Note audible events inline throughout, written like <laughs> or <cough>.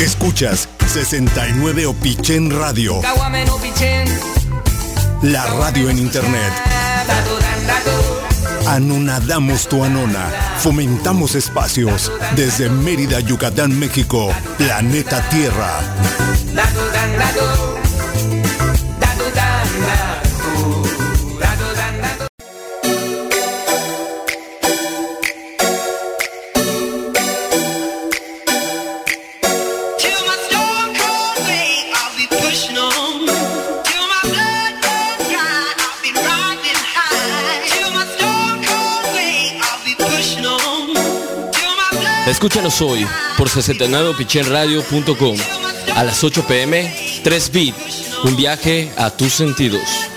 Escuchas 69 Opichen Radio. La radio en internet. Anonadamos tu anona. Fomentamos espacios. Desde Mérida, Yucatán, México. Planeta Tierra. Escúchanos hoy por 69pichenradio.com a las 8 pm 3 bit, un viaje a tus sentidos.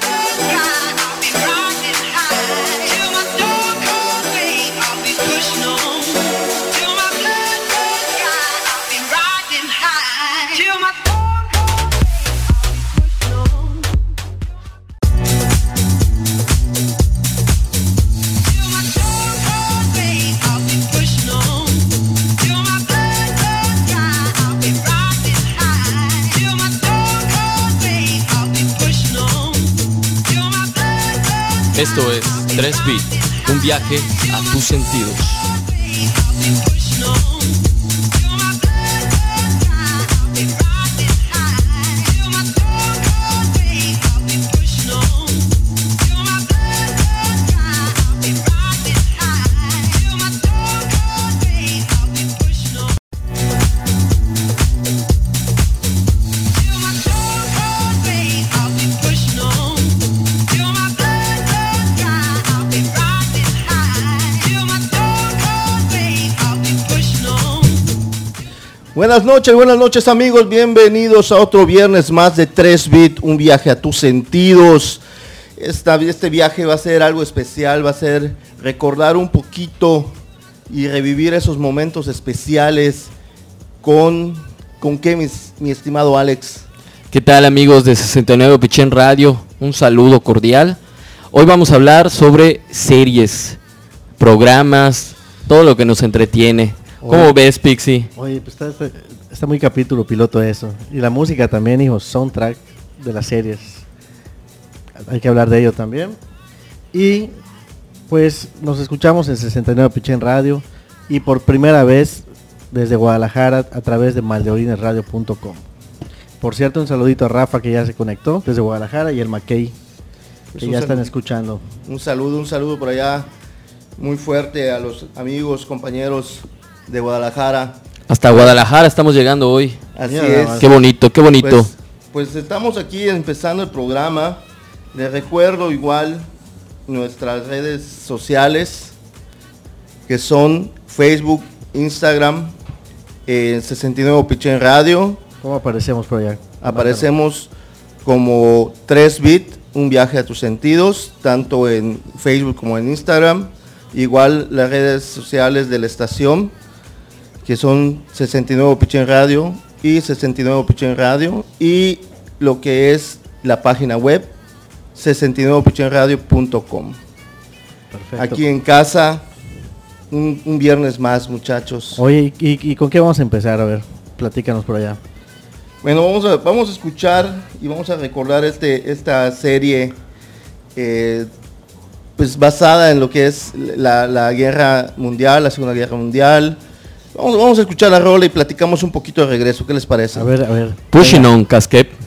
Esto es 3 bit, un viaje a tus sentidos. Buenas noches, buenas noches amigos, bienvenidos a otro viernes más de 3 Bit, un viaje a tus sentidos. Este viaje va a ser algo especial, va a ser recordar un poquito y revivir esos momentos especiales con, con qué, mi estimado Alex. ¿Qué tal amigos de 69 Pichen Radio? Un saludo cordial. Hoy vamos a hablar sobre series, programas, todo lo que nos entretiene. ¿Cómo ves, Pixie? Oye, pues está, está- está muy capítulo piloto eso. Y la música también, hijo, soundtrack de las series. Hay que hablar de ello también. Y pues nos escuchamos en 69 Pichen Radio y por primera vez desde Guadalajara a través de maldeorinesradio.com. Por cierto, un saludito a Rafa que ya se conectó desde Guadalajara y el Mackey Pues que ya están saludo. escuchando. Un saludo, un saludo por allá muy fuerte a los amigos, compañeros de Guadalajara. Hasta Guadalajara estamos llegando hoy. Así Mira es. Qué bonito, qué bonito. Pues, pues estamos aquí empezando el programa. Les recuerdo igual nuestras redes sociales que son Facebook, Instagram, eh, 69 Pichen Radio. ¿Cómo aparecemos por allá? Aparecemos como 3 Bit, un viaje a tus sentidos, tanto en Facebook como en Instagram. Igual las redes sociales de la estación, que son 69 Pichen Radio y 69 Pichen Radio. Y lo que es la página web, 69pichenradio.com. Perfecto. Aquí en casa, un, un viernes más, muchachos. Oye, ¿y, y- y con qué vamos a empezar? A ver, platícanos por allá. Bueno, vamos a, vamos a escuchar y vamos a recordar este, esta serie eh, pues basada en lo que es la, la guerra mundial, la Segunda Guerra Mundial. Vamos, vamos a escuchar la rola y platicamos un poquito de regreso. ¿Qué les parece? A ver, a ver. Pushing on, Casquet.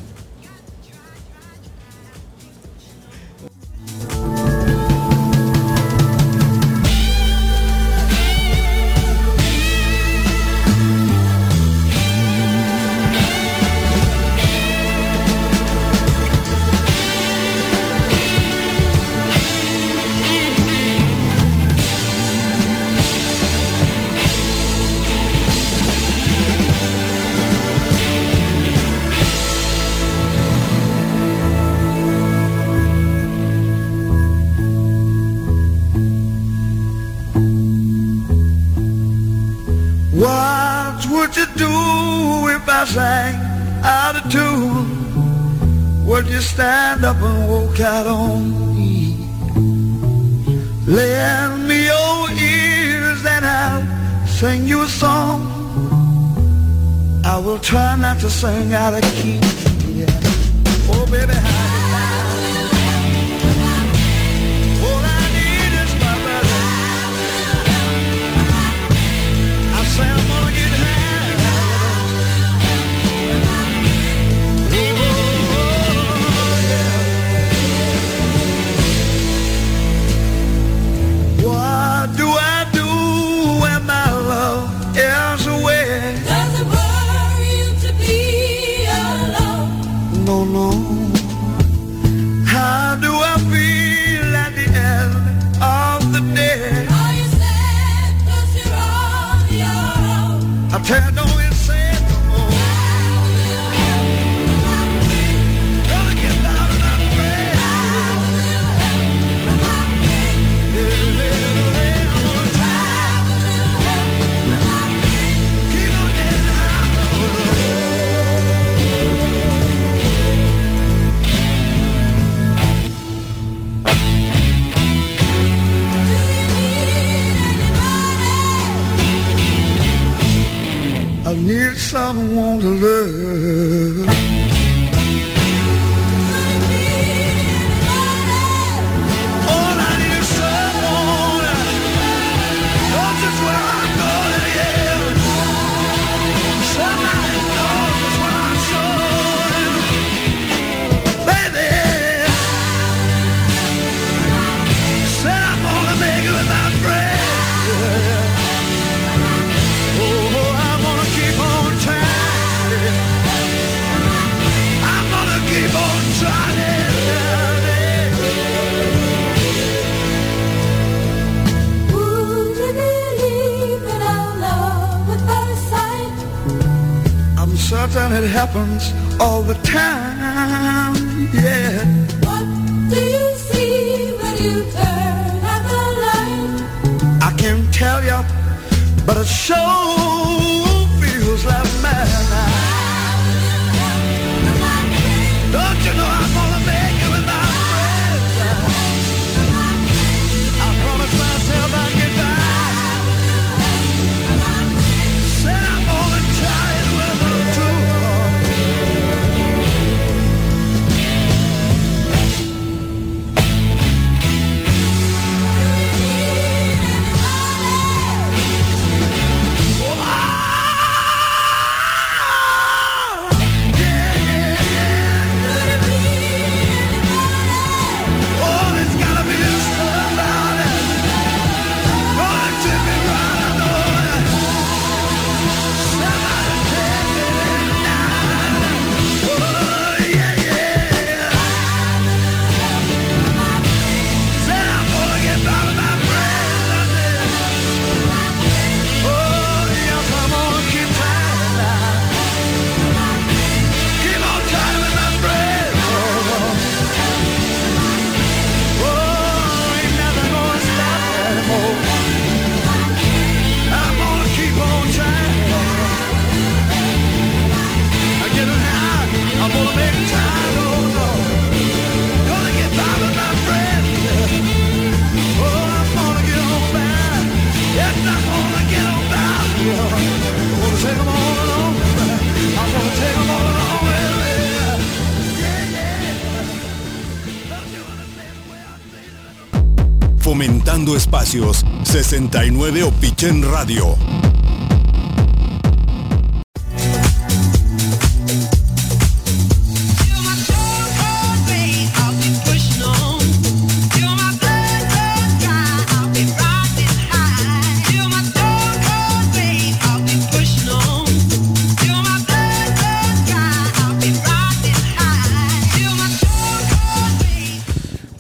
Palacios, 69 Opichen Radio.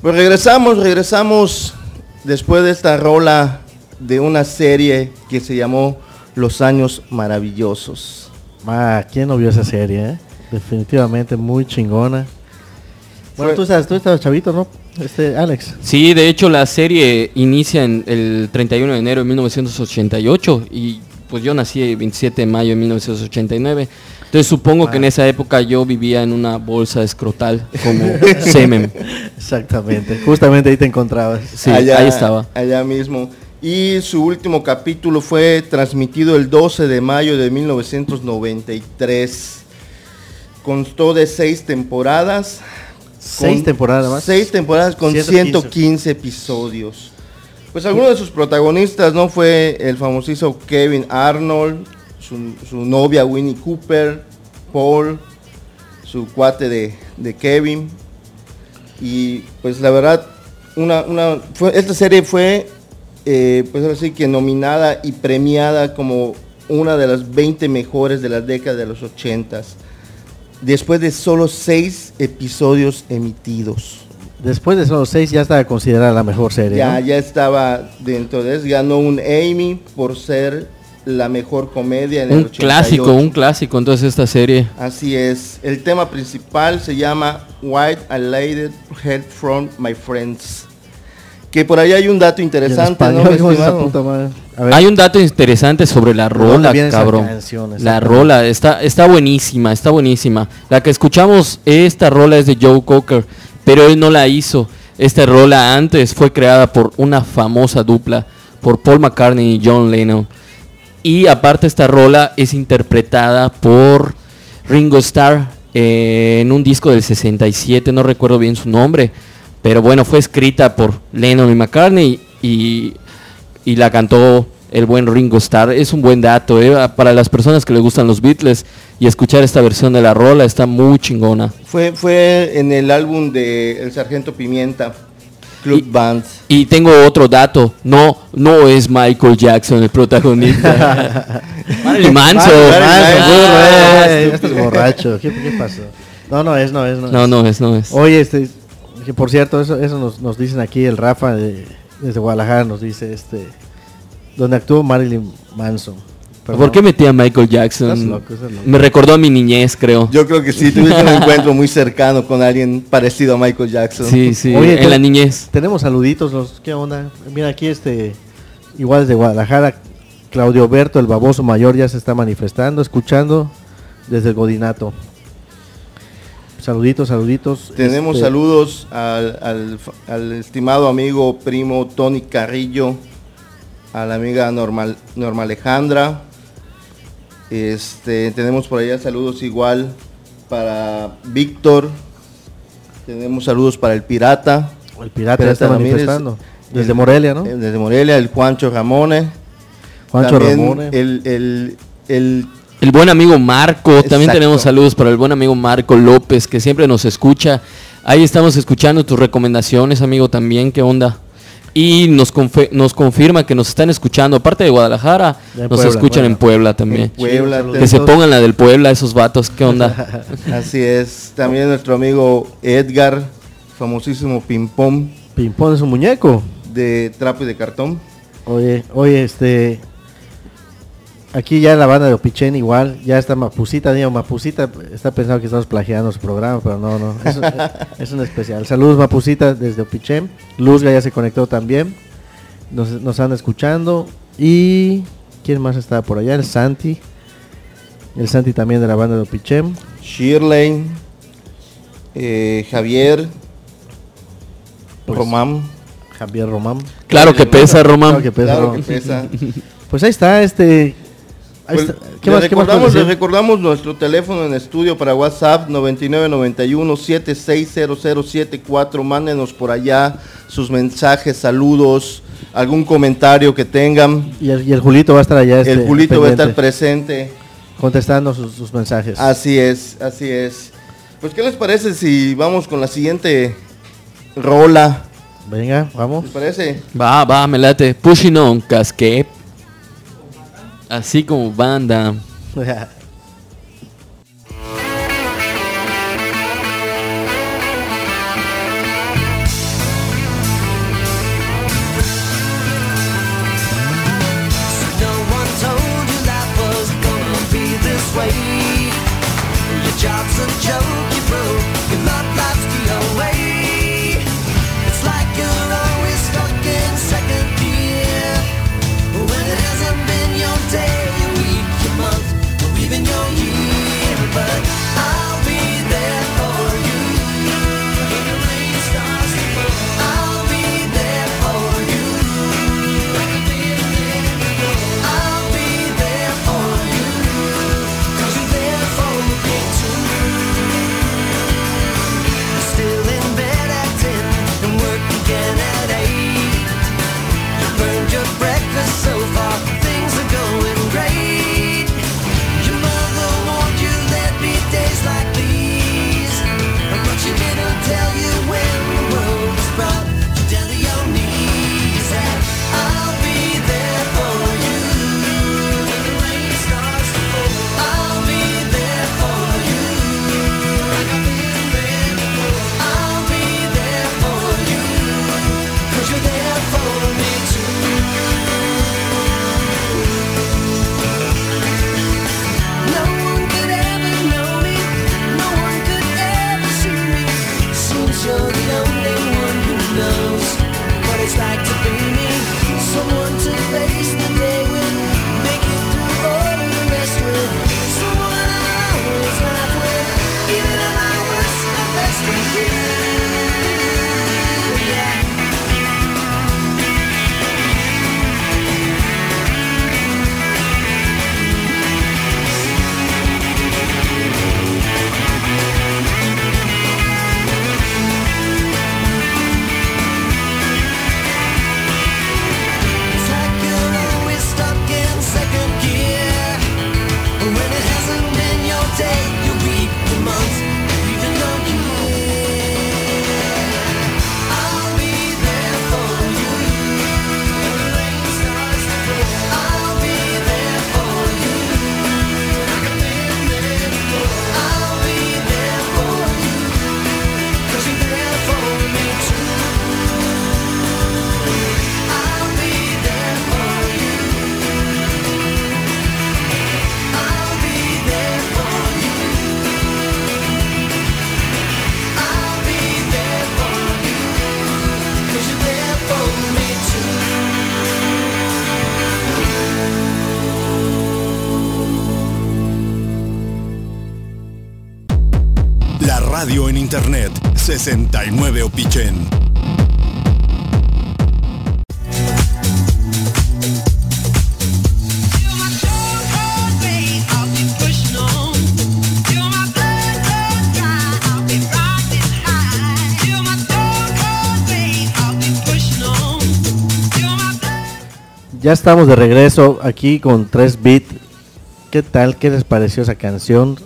Pues regresamos, regresamos después de esta rola de una serie que se llamó Los Años Maravillosos. Ah, ¿quién no vio esa serie? Eh? Definitivamente muy chingona. Bueno, tú, sabes, tú estabas chavito, ¿no? Este, Alex. Sí, de hecho la serie inicia en el 31 de enero de 1988 y pues yo nací el 27 de mayo de 1989. Entonces supongo que en ah. esa época yo vivía en una bolsa escrotal como <laughs> semen. Exactamente, justamente ahí te encontrabas. Sí, allá, ahí estaba. Allá mismo. Y su último capítulo fue transmitido el 12 de mayo de 1993. Constó de seis temporadas. Seis temporadas más. Seis temporadas con 115. 115 episodios. Pues alguno de sus protagonistas, ¿no? Fue el famosísimo Kevin Arnold, su, su novia Winnie Cooper, Paul, su cuate de, de Kevin. Y pues la verdad, una, una, fue- esta serie fue, eh, pues ahora sí que nominada y premiada como una de las 20 mejores de la década de los 80 Después de solo seis episodios emitidos. Después de esos seis ya estaba considerada la mejor serie. Ya, ¿no? ya estaba dentro de eso. Ganó un Emmy por ser la mejor comedia en el Un 88. clásico, un clásico entonces esta serie. Así es. El tema principal se llama White It Head from My Friends. Que por ahí hay un dato interesante, <laughs> Hay un dato interesante sobre la ¿De dónde rola, cabrón. canción? La rola está, está buenísima, está buenísima. La que escuchamos, esta rola es de Joe Cocker, pero él no la hizo. Esta rola antes fue creada por una famosa dupla, por Paul McCartney y John Lennon. Y aparte esta rola es interpretada por Ringo Starr eh, en un disco del 67, no recuerdo bien su nombre, pero bueno, fue escrita por Lennon y McCartney y, la cantó el buen Ringo Starr. Es un buen dato eh, para las personas que les gustan los Beatles y escuchar esta versión de la rola está muy chingona. Fue, fue en el álbum de El Sargento Pimienta, Club Y- Band. Y tengo otro dato, no, no es Michael Jackson el protagonista. <laughs> Marilyn Manson. Eh, estás borracho. ¿Qué, qué pasó? No, no es, no es. No, No, es. no es, no es. Oye, este, que por cierto, eso, eso nos, nos dicen aquí el Rafa de- desde Guadalajara, nos dice este, donde actuó Marilyn Manson. ¿Por qué metí a Michael Estás Jackson? loco, estás loco. Me recordó a mi niñez, creo. Yo creo que sí, tuviste un encuentro muy cercano con alguien parecido a Michael Jackson. Sí, sí, Oye, en la niñez. Tenemos saluditos, los, ¿qué onda? Mira aquí este, igual desde Guadalajara, Claudio Berto, el baboso mayor, ya se está manifestando, escuchando desde el Godinato. Saluditos, saluditos. Tenemos este, saludos al, al- al estimado amigo primo Tony Carrillo, a la amiga Normal, Norma Alejandra. Este, tenemos por allá saludos igual para Víctor. Tenemos saludos para el Pirata. El pirata Pirata está Ramírez, manifestando. Desde el- Morelia, ¿no? Desde Morelia, el Juancho Ramone. Juancho También Ramone. El, el, el El buen amigo Marco, también tenemos saludos para el buen amigo Marco López, que siempre nos escucha. Ahí estamos escuchando tus recomendaciones, amigo, también, ¿qué onda? Y nos, nos confirma que nos están escuchando, aparte de Guadalajara, nos Puebla, escuchan Puebla. en Puebla también. en Puebla. Chido, Que se pongan la del Puebla, esos vatos, ¿qué onda? <laughs> Así es. También nuestro amigo Edgar, famosísimo ping-pong Pimpón es un muñeco. de trapo y de cartón. Oye, oye, este. Aquí ya la banda de Opichen igual, ya está Mapucita, digo, Mapucita está pensando que estamos plagiando su programa, pero no, no, es, es un especial. Saludos Mapucita desde Opichen, Luzga ya se conectó también, nos, nos escuchando y ¿quién más está por allá? El Santi, el Santi también de la banda de Opichen, Shirley, eh, Javier, Pues, Román. Javier Román. claro que pesa, Román. Claro que pesa, Claro Román. que pesa. Pues ahí está, este... ahí Pues, está. ¿Qué le más, qué más recordamos, recordamos nuestro teléfono en estudio para WhatsApp 9991-760074. Mándenos por allá sus mensajes, saludos, algún comentario que tengan. Y el, y el Julito va a estar allá. El este, Julito va a estar presente. contestando sus, sus mensajes. Así es, así es. Pues, ¿qué les parece si vamos con la siguiente rola? Venga, vamos. ¿Les parece? Va, va, me late. Pushing on, casquet. Así como banda. <laughs> Feel my blood. Ya estamos de regreso aquí con 3 bit. ¿Qué tal? ¿Qué les pareció esa canción?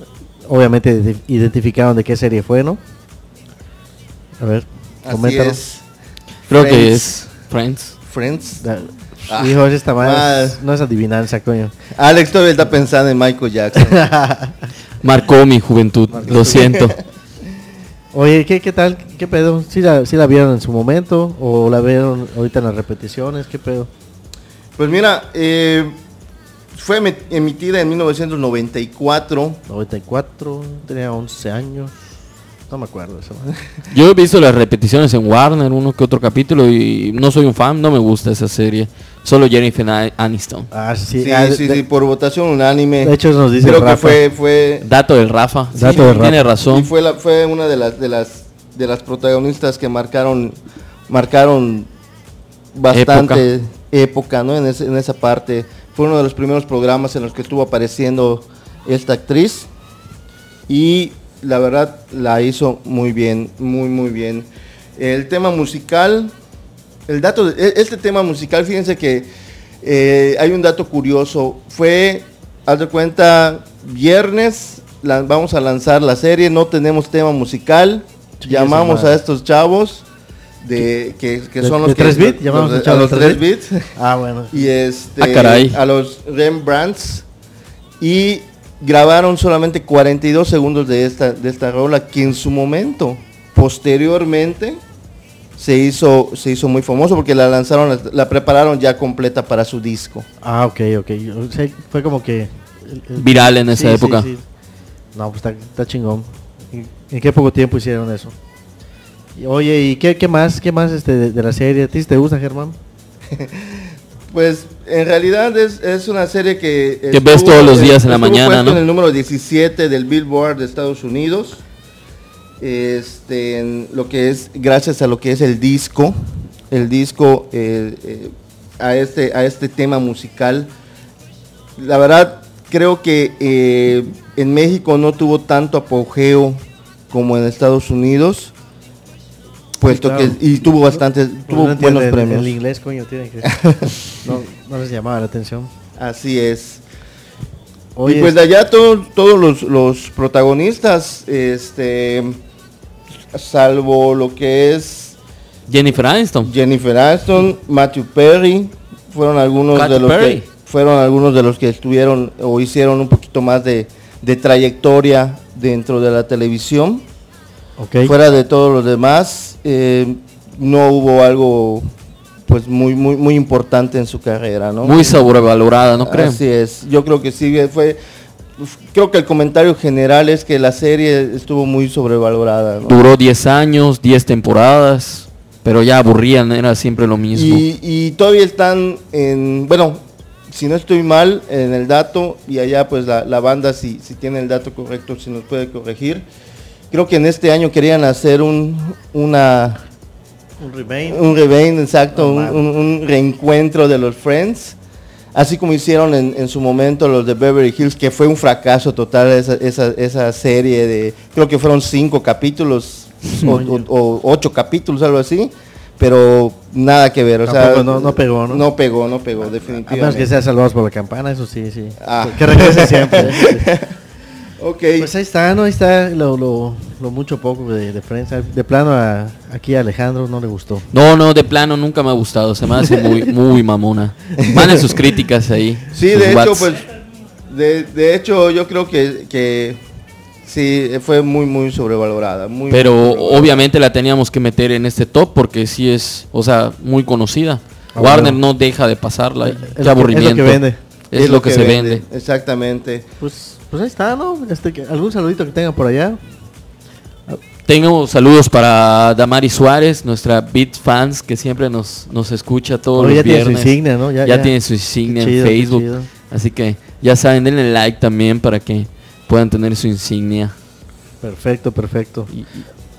Obviamente ide- identificaron de qué serie fue, ¿no? A ver, Así coméntanos. es. Creo Friends. que es Friends. Friends. Da- Ah, Hijo, esta madre mal. es- no es adivinanza, coño. Alex todavía está pensando en Michael Jackson. <laughs> Marcó mi juventud, lo siento. Oye, ¿qué, qué tal? ¿Qué pedo? ¿Sí la, ¿Sí la vieron en su momento? ¿O la vieron ahorita en las repeticiones? ¿Qué pedo? Pues mira, eh, fue emi- emitida en 1994. 94, tenía 11 años. No me acuerdo eso. <laughs> Yo he visto las repeticiones en Warner, uno que otro capítulo, y no soy un fan, no me gusta esa serie. Solo Jennifer Ani- Aniston. Ah, sí, Sí, ah, sí, de- sí, por votación unánime. De hecho, nos dice Creo Rafa. que fue, fue, Dato del Rafa. Sí, Dato del tiene Rafa. y razón. fue, la, fue una de las, de las de las protagonistas que marcaron marcaron bastante época, ¿no? En, ese- en esa parte. Fue uno de los primeros programas en los que estuvo apareciendo esta actriz. Y la verdad la hizo muy bien, muy muy bien. El tema musical, el dato, de- e- este tema musical, fíjense que eh, hay un dato curioso. Fue, haz de cuenta, viernes, la- vamos a lanzar la serie, no tenemos tema musical. Llamamos a estos chavos de que, que ¿De- son de los que- tres bit? los- ¿Llamamos los- a los de 3 tres bits <laughs> Ah, bueno. y este Ah, caray. a los Rembrandts y grabaron solamente 42 segundos de esta de esta rola que en su momento posteriormente se hizo se hizo muy famoso porque la lanzaron la, la prepararon ya completa para su disco Ah, ok, ok. O sea, fue como que... el- el- Viral en esa época. No, pues está, está chingón. ¿En, en qué poco tiempo hicieron eso? Y, oye, ¿y qué, qué más, qué más este, de, de la serie? ¿A ti te gusta, Germán? <laughs> pues en realidad es, es una serie que Que ves todos los días en la mañana, ¿no? en el número 17 del Billboard de Estados Unidos. Este en lo que es gracias a lo que es el disco el disco eh, eh, a este a este tema musical. La verdad creo que eh, en México no tuvo tanto apogeo como en Estados Unidos puesto claro. que y tuvo bastantes tuvo no buenos premios El inglés, coño, tiene que... <laughs> no, no les llamaba la atención. así es y pues de allá to- todos los, los protagonistas, este, salvo lo que es Jennifer Aniston. Jennifer Aniston, Matthew Perry, fueron algunos de los Perry. que fueron algunos de los que estuvieron o hicieron un poquito más de, de trayectoria dentro de la televisión. Fuera de todos los demás, eh, no hubo algo pues muy muy muy importante en su carrera, ¿no? Muy sobrevalorada, ¿no creen? Así es, yo creo que sí, fue, creo que el comentario general es que la serie estuvo muy sobrevalorada. ¿no? Duró 10 años, 10 temporadas, pero ya aburrían, era siempre lo mismo. Y, y todavía están en, bueno, si no estoy mal en el dato, y allá pues la, la banda si, si tiene el dato correcto, si nos puede corregir. Creo que en este año querían hacer un, una, Un un revain, exacto, un, mames. un- un reencuentro de los Friends. Así como hicieron en, en su momento los de Beverly Hills, que fue un fracaso total esa, esa, esa serie de, creo que fueron cinco capítulos o, o- o ocho capítulos, algo así, pero nada que ver. O sea, no- no pegó, ¿no? No pegó, no pegó, A menos que definitivamente. sea salvados por la campana, eso sí, sí. Ah. Que regrese siempre. <laughs> Ok, Pues ahí está, ¿no? Ahí está lo, lo, lo mucho poco de, de prensa. De plano a, aquí a Alejandro no le gustó. No, no, de plano nunca me ha gustado, se me hace muy, <laughs> muy mamona. Manden sus críticas ahí. sí, de hecho, pues, de, de hecho yo creo que, que sí, fue muy, muy sobrevalorada. Muy, Pero muy sobrevalorada. obviamente la teníamos que meter en este top porque sí es, o sea, muy conocida. Ah, Warner bueno. no deja de pasarla. Es Qué lo que- es lo aburrimiento. que vende. Es, lo que, se vende. Exactamente. Pues, pues ahí está, ¿no? Este, ¿Algún saludito que tengan por allá? Tengo saludos para Damari Suárez, nuestra Beat fans que siempre nos, nos escucha todos Oye, los ya tiene su insignia, ¿no? Ya- Ya, ya. tiene su insignia chido, en Facebook. Así que ya saben, denle like también para que puedan tener su insignia. Perfecto, perfecto. Y-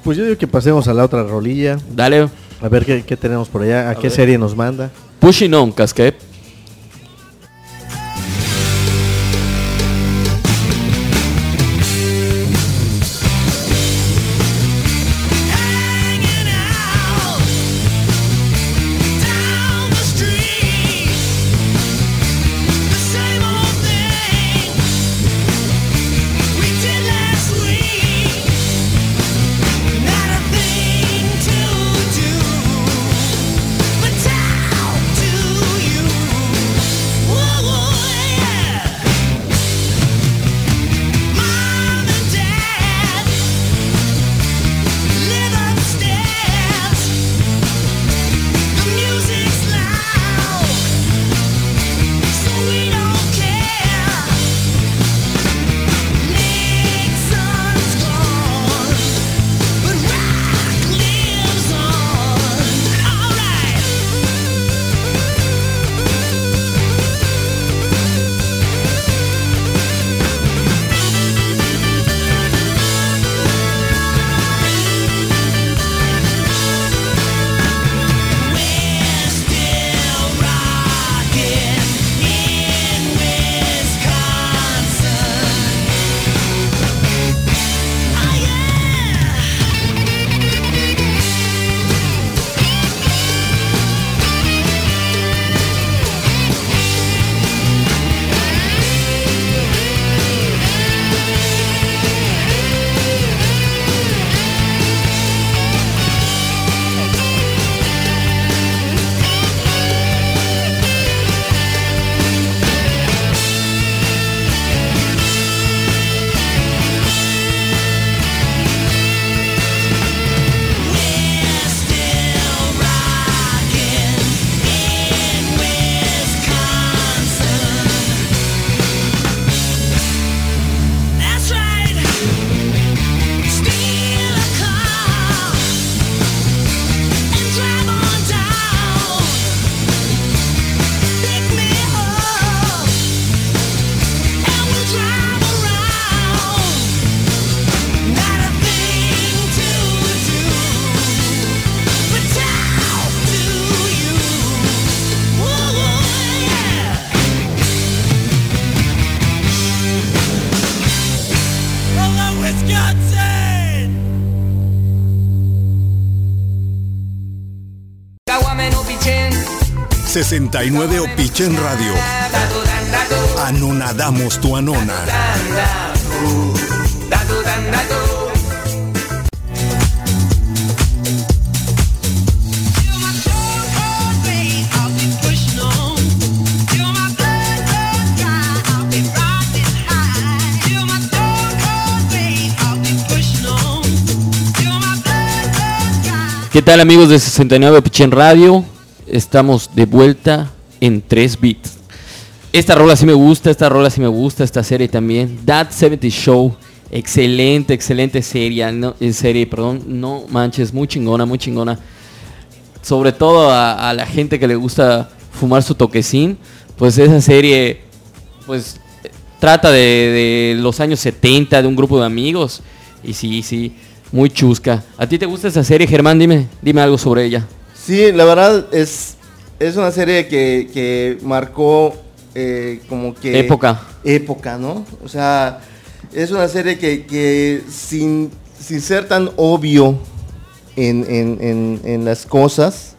Pues yo digo que pasemos a la otra rolilla. dale, A ver qué, qué tenemos por allá. ¿A, qué ver. serie nos manda? pushing on, Casquet. 69 Opichen Radio. Anonadamos tu anona. ¿Qué tal amigos de 69 Pichen Radio? Estamos de vuelta en 3 bits. Esta rola sí me gusta, esta rola sí me gusta, esta serie también. That 70 Show, excelente, excelente serie, no, eh, serie, perdón, no manches, muy chingona, muy chingona. Sobre todo a, la gente que le gusta fumar su toquecín, pues esa serie, pues trata de, de los años 70, de un grupo de amigos. Y sí, sí, muy chusca. ¿A ti te gusta esa serie, Germán? Dime, dime algo sobre ella. Sí, la verdad es, es una serie que, que marcó eh, como que... Época. Época, ¿no? O sea, es una serie que, que sin, sin ser tan obvio en, en- en- en las cosas,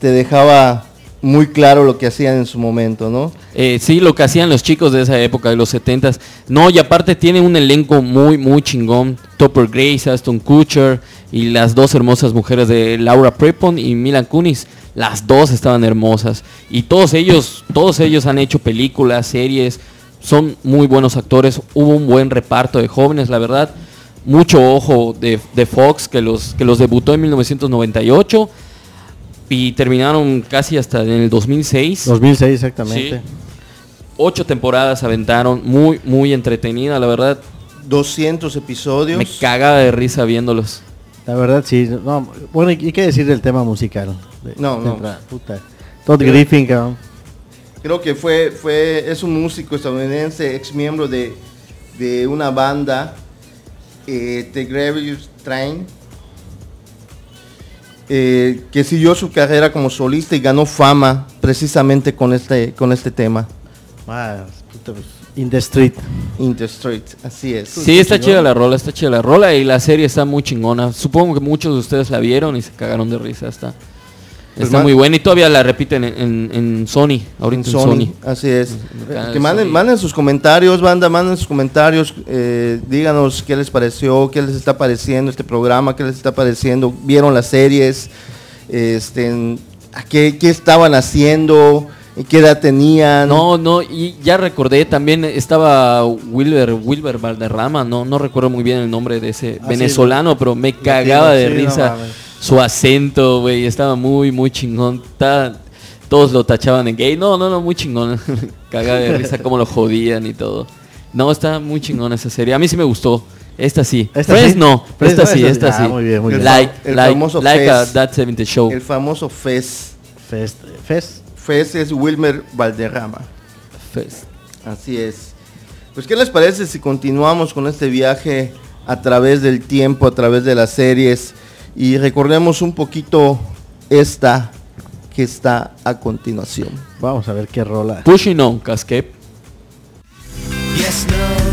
te dejaba muy claro lo que hacían en su momento, ¿no? Eh, sí, lo que hacían los chicos de esa época, de los 70s. No, y aparte tiene un elenco muy, muy chingón. Topper Grace, Aston Kutcher y las dos hermosas mujeres de Laura Prepon y Milan Kunis. Las dos estaban hermosas. Y todos ellos, todos ellos han hecho películas, series. Son muy buenos actores. Hubo un buen reparto de jóvenes, la verdad. Mucho ojo de, de Fox que los, que los debutó en 1998 y terminaron casi hasta en el 2006. 2006 exactamente. Sí. Ocho temporadas aventaron, muy, muy entretenida, la verdad. 200 episodios. Me cagaba de risa viéndolos. La verdad sí. No, bueno, ¿y qué decir del tema musical? De- No, de no. puta. Todd Griffin, cabrón. Creo que fue, fue, es un músico estadounidense, ex miembro de, de una banda eh, The Graveyard Train, eh, que siguió su carrera como solista y ganó fama precisamente con este, con este tema, Ah, puta, pues, In the Street. In the Street, así es. Sí, está chida la rola, está chida la rola y la serie está muy chingona. Supongo que muchos de ustedes la vieron y se cagaron de risa. Está, Pues está muy buena y todavía la repiten en, en- en Sony, ahorita en Sony. Sony, así es. Canal Que de manden, Sony. manden sus comentarios, banda, manden sus comentarios, eh, díganos qué les pareció, qué les está pareciendo este programa, qué les está pareciendo, vieron las series, este, a qué, qué estaban haciendo, en qué edad tenían. No, no, y ya recordé, también estaba Wilber, Wilber Valderrama, no, no recuerdo muy bien el nombre de ese Ah, venezolano, pero me cagaba de sí, risa su acento, güey, estaba muy, muy chingón. Todos lo tachaban de gay, no, no, no, muy chingón. <laughs> cagaba de risa cómo lo jodían y todo. No, está muy chingón esa serie, a mí sí me gustó. Esta sí. Esta Friends sí. no, Friends esta no, sí, esta esta sí. Ah, muy bien, muy bien. Like, El like, famoso like a Fez. That 70 Show. El famoso Fez. Fest. Fest. Fez es Wilmer Valderrama. Fest. Así es. Pues, ¿qué les parece si continuamos con este viaje a través del tiempo, a través de las series y recordemos un poquito esta que está a continuación? Vamos a ver qué rola. Pushing on, Cascape. Yes, no,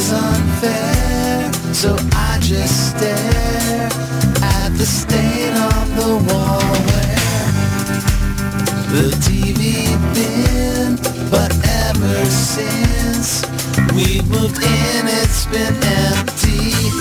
is unfair, so I just stare at the stain on the wall where the TV been. But ever since we've moved in, it's been empty.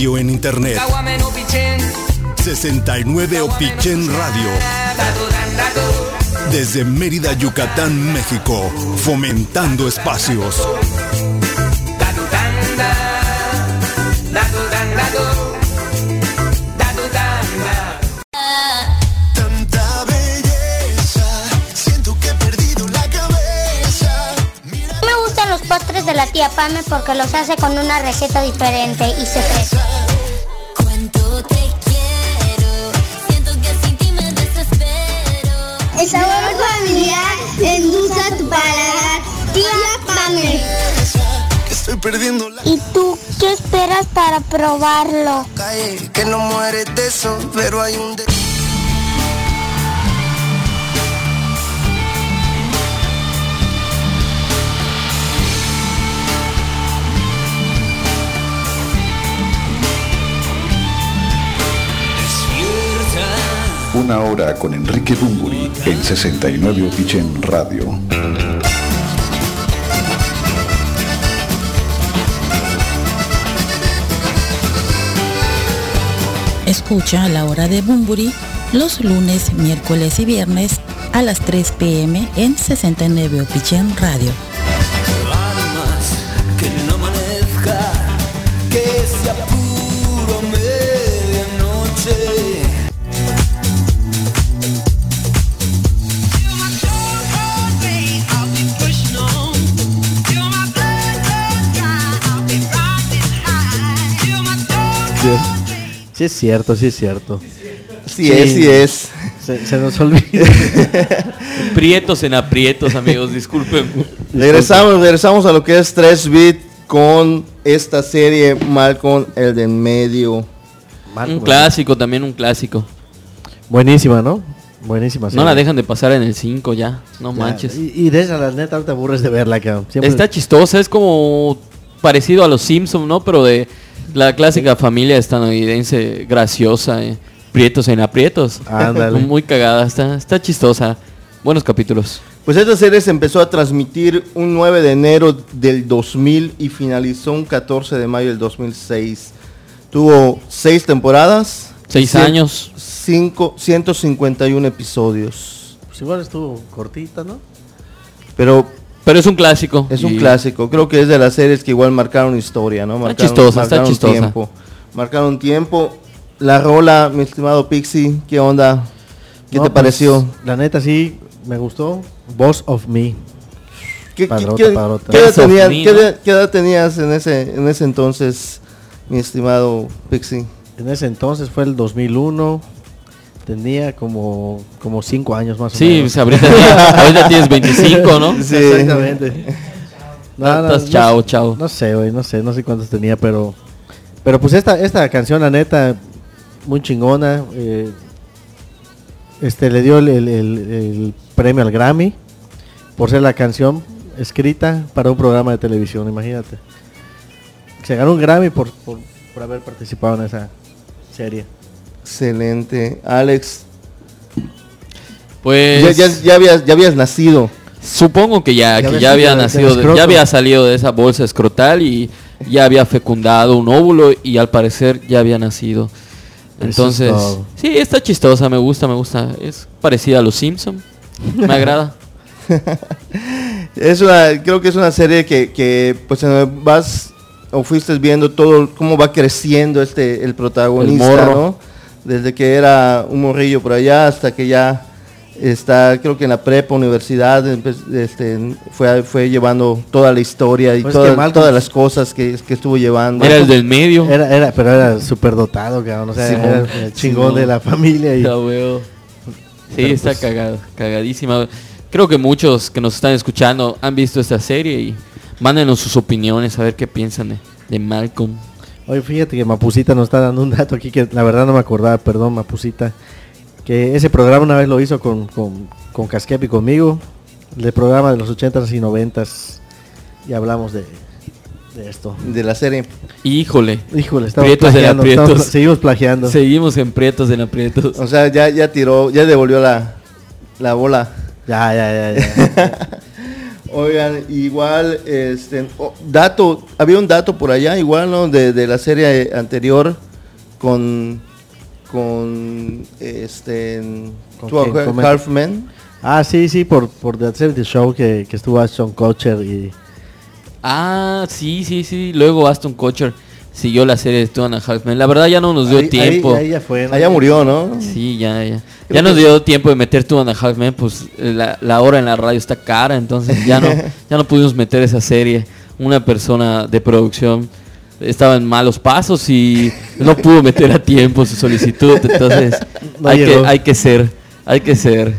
En Internet. 69 Opichen Radio. Desde Mérida, Yucatán, México, fomentando espacios. Me gustan los postres de la tía Pame porque los hace con una receta diferente y se presta. Perdiendo la ¿Y tú qué esperas para probarlo? que no mueres de eso, pero hay un de- Una hora con Enrique Bumburi en 69 Opichen Radio. Escucha la hora de Bumburi los lunes, miércoles y viernes a las 3 pm en 69 Opichen Radio. Sí es cierto, sí es cierto. Sí es, sí es. Se, se nos olvida. <laughs> Prietos en aprietos, amigos, disculpen. Regresamos, regresamos a lo que es 3 bit con esta serie Malcolm el de en medio. Un clásico, también un clásico. Buenísima, ¿no? Buenísima. No la dejan de pasar en el 5 ya, no Ya, manches. Y, y de esa, la neta, te aburres de verla, cabrón. Siempre- Está chistosa, es como parecido a los Simpsons, ¿no? Pero de la clásica familia estadounidense graciosa, eh. prietos en aprietos. Ándale. <laughs> Muy cagada, está, está chistosa. Buenos capítulos. Pues esta serie se empezó a transmitir un 9 de enero del 2000 y finalizó un 14 de mayo del 2006. Tuvo seis temporadas. Seis cien- años. Cinco, 151 episodios. Pues igual estuvo cortita, ¿no? Pero Pero es un clásico. es un y- clásico. Creo que es de las series que igual marcaron historia, ¿no? Marcaron, chistosa, está chistosa. Tiempo. Marcaron tiempo. La rola, mi estimado Pixie, ¿qué onda? ¿Qué No, te pues, pareció? La neta sí, me gustó. Boss of Me. ¿Qué, Padrota, qué- padrota. qué edad tenías, Me, qué ¿no? edad- qué edad tenías en ese, en ese entonces, mi estimado Pixie? En ese entonces fue el 2001. Tenía como, como cinco años más o Sí, menos. pues ahorita, tienes- ahorita tienes 25, ¿no? Sí. Exactamente. Estás chao, chao. No sé, güey, no sé, no sé cuántos tenía, pero pero pues esta esta canción la neta muy chingona. eh, este le dio el, el- el- el premio al Grammy por ser la canción escrita para un programa de televisión, imagínate. Se ganó un Grammy por, por, por haber participado en esa serie. Excelente. Alex, Pues ya, ya, ya habías, ya habías nacido. supongo que ya, Ya que ya había de- nacido, de- ya había salido de esa bolsa escrotal y ya había fecundado un óvulo y al parecer ya había nacido. Entonces, es sí, está chistosa, me gusta, me gusta. Es parecida a los Simpson. Me agrada. <laughs> <laughs> Es una, creo que es una serie que, que pues vas o fuiste viendo todo cómo va creciendo este el protagonista, El morro. ¿no? Desde que era un morrillo por allá hasta que ya está, creo que en la prepa, universidad, este, fue, fue llevando toda la historia y Pues toda- todas las cosas que, que estuvo llevando. Era el del medio. Era, era, pero era súper dotado, cabrón. O sea, era el chingón de la familia. Y. Sí, Pero está pues- cagado, cagadísima. Creo que muchos que nos están escuchando han visto esta serie y mándenos sus opiniones a ver qué piensan de, de Malcolm. Oye, fíjate que Mapucita nos está dando un dato aquí que la verdad no me acordaba, perdón, Mapucita. Que ese programa una vez lo hizo con, con, con Casquep y conmigo. El programa de los 80s y 90s. Y hablamos de, de esto. de la serie. Híjole. Híjole, estamos Prietos de plagiando, estamos- seguimos plagiando. Seguimos en prietos en aprietos. O sea, ya, ya tiró, ya devolvió la, la bola. Ya, ya, ya, ya. <laughs> Oigan, igual, este, oh, dato, había un dato por allá, igual, ¿no? De, de la serie anterior con, con, este, ¿Con quién? and a Comenta. Half Men. ah, sí, sí, por, por The 70 Show que, que estuvo Ashton Kutcher y... Ah, sí, sí, sí. Luego Aston Kutcher siguió la serie de Two and a La verdad ya no nos dio tiempo. Ahí, ya fue, ¿no? Allá murió, ¿no? Sí, ya, ya. Creo ya nos dio tiempo de meter Two and pues eh, la, la hora en la radio está cara, entonces ya no, <laughs> ya no pudimos meter esa serie. Una persona de producción estaba en malos pasos y no pudo meter a tiempo su solicitud, entonces <laughs> hay, que, hay que ser, hay que ser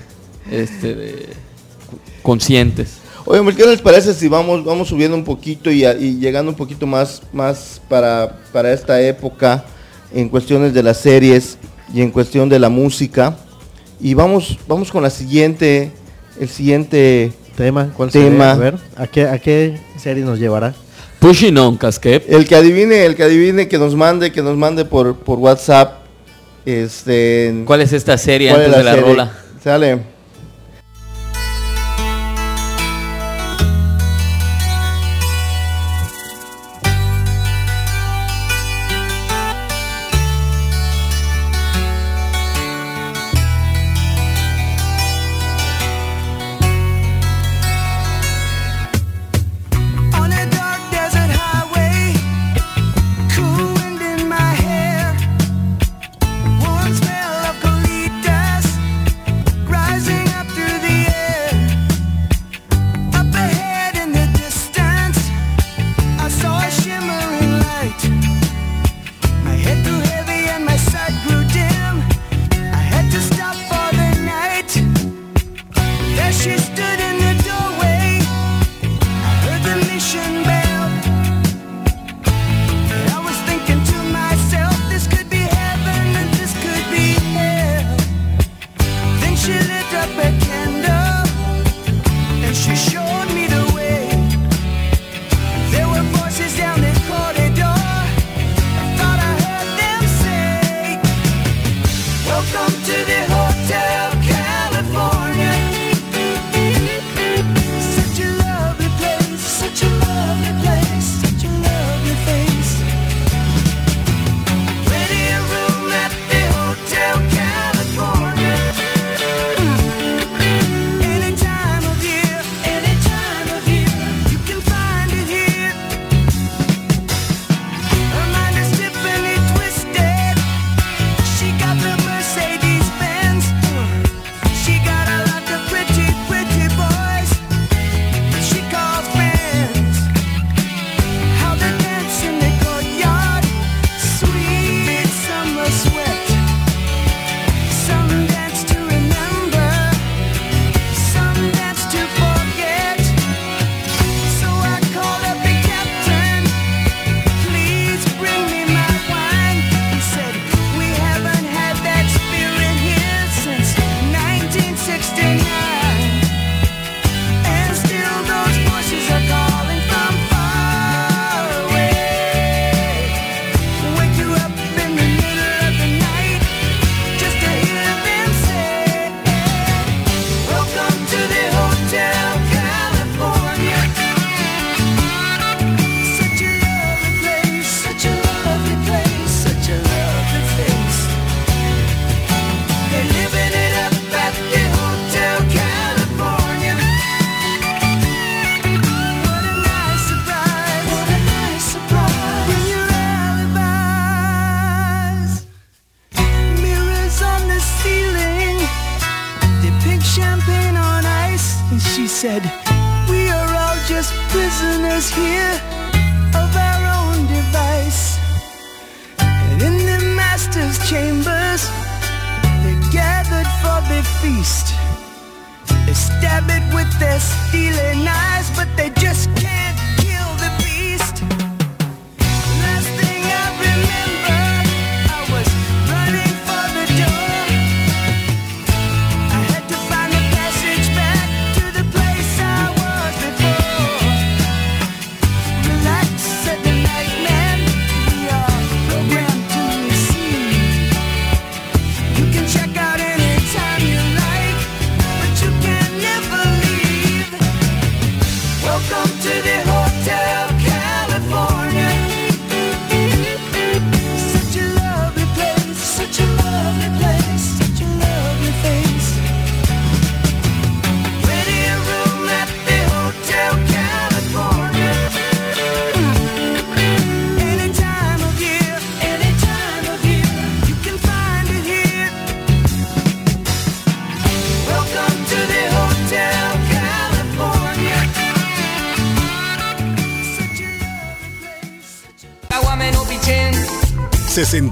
este, conscientes. Oye, ¿qué les parece si vamos, vamos subiendo un poquito y, llegando un poquito más, más para, para, esta época en cuestiones de las series y en cuestión de la música? Y vamos, vamos con la siguiente, el siguiente tema. ¿Cuál tema. A ver, ¿a qué, ¿a qué serie nos llevará? Pushing on, Cascape. El que adivine, el que adivine, que nos mande, que nos mande por, por WhatsApp. Este, ¿Cuál es esta serie antes de la serie? rola? Sale.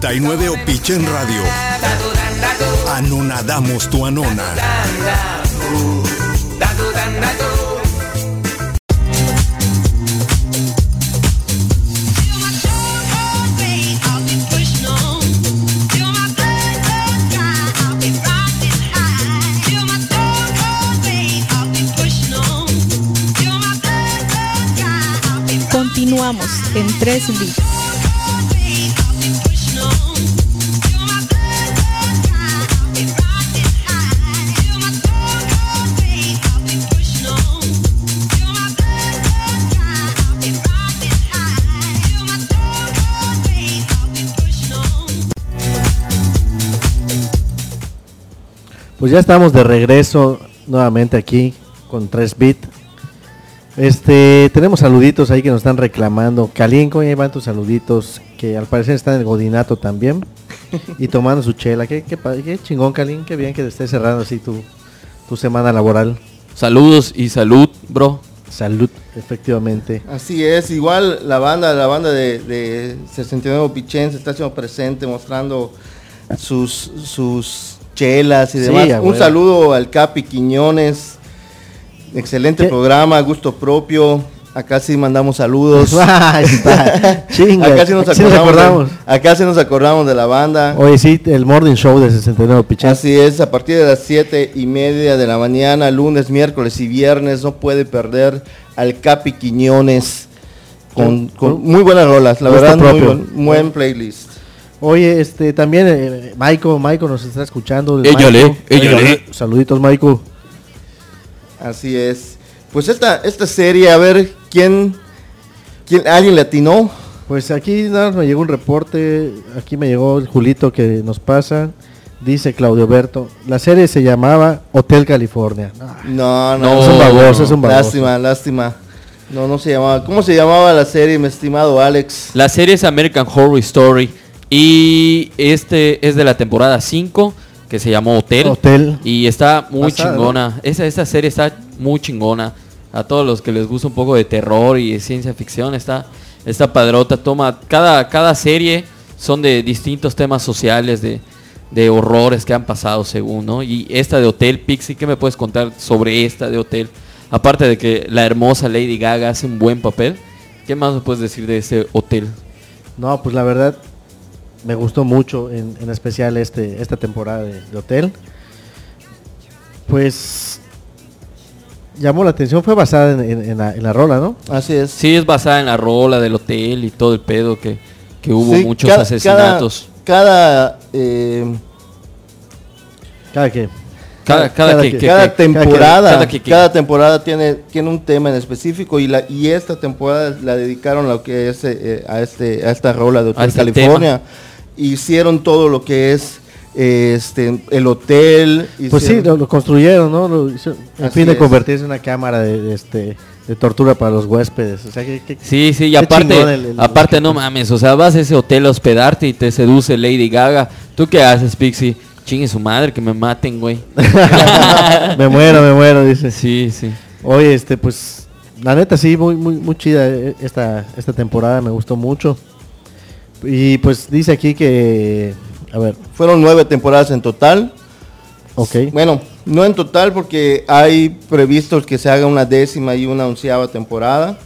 69 Opichen Radio. Anonadamos tu anona. Continuamos en 3 bits. Pues ya estamos de regreso nuevamente aquí con 3 bit. Este, tenemos saluditos ahí que nos están reclamando. Calinco, ahí van tus saluditos, que al parecer están en el Godinato también. <laughs> y tomando su chela. Qué, qué, pa- qué chingón, Calín, qué bien que te estés cerrando así tu, tu semana laboral. Saludos y salud, bro. Salud, efectivamente. Así es, igual la banda, la banda de, de 69 Pichén se está haciendo presente, mostrando sus, sus chelas y Sí, demás. a Un saludo al Capi Quiñones, excelente ¿Qué? programa, gusto propio. Acá sí mandamos saludos. <laughs> <laughs> Chinga, acá sí nos sí nos acordamos. de- acá sí nos acordamos de la banda. Oye, sí, el Morning Show de 69 Pichén. Así es, a partir de las 7 y media de la mañana, lunes, miércoles y viernes, no puede perder al Capi Quiñones con, con muy buenas rolas, la Gusto verdad, muy propio. buen, buen playlist. Oye, este, también eh, Maiko, Maiko nos está escuchando. Éllale, Maiko. éllale. Saluditos, Maiko. Así es. Pues esta, esta serie, a ver, ¿quién, quién alguien le atinó? Pues aquí nada me llegó un reporte, aquí me llegó el Julito que nos pasa, dice Claudio Berto, la serie se llamaba Hotel California. No, no, No, es un baboso, es un baboso. Lástima, lástima. No, no se llamaba. ¿Cómo se llamaba la serie, mi estimado Alex? La serie es American Horror Story y este es de la temporada 5 que se llamó Hotel. Hotel. Y está muy chingona. Esa, esa serie está muy chingona. A todos los que les gusta un poco de terror y de ciencia ficción, está, está padrota. Toma, cada, cada serie son de distintos temas sociales, de, de horrores que han pasado según, ¿no? Y esta de Hotel, Pixie, ¿qué me puedes contar sobre esta de Hotel? Aparte de que la hermosa Lady Gaga hace un buen papel, ¿qué más me puedes decir de ese hotel? No, pues la verdad me gustó mucho, en, en especial este, esta temporada de, de Hotel. Pues llamó la atención, fue basada en, en- en la, en la rola, ¿no? Así es. Sí, es basada en la rola del hotel y todo el pedo que, que hubo Sí, muchos cada- asesinatos. Cada, cada, eh, Cada que Cada, cada, cada que, cada que- temporada, cada temporada tiene, tiene un tema en específico y la y esta temporada la dedicaron a lo que es eh, a este a esta rola de Hotel este California. Hicieron todo lo que es este el hotel. Pues sí, hicieron- lo, lo construyeron, ¿no? Lo en Así fin de es. convertirse en una cámara de, de este de tortura para los huéspedes. O sea, que, que- Sí, sí, y aparte, chingón el- el- aparte no mames, o sea, vas a ese hotel a hospedarte y te seduce Lady Gaga. ¿Tú qué haces, Pixie? Chingue su madre, que me maten, güey. <laughs> me muero, me muero, dice. Sí, sí. Oye, este, pues, la neta sí, muy, muy, muy chida eh, esta, esta temporada, me gustó mucho. Y pues dice aquí que, a ver, Fueron nueve temporadas en total. ok. Bueno, no en total porque hay previstos que se haga una décima y una onceava temporada.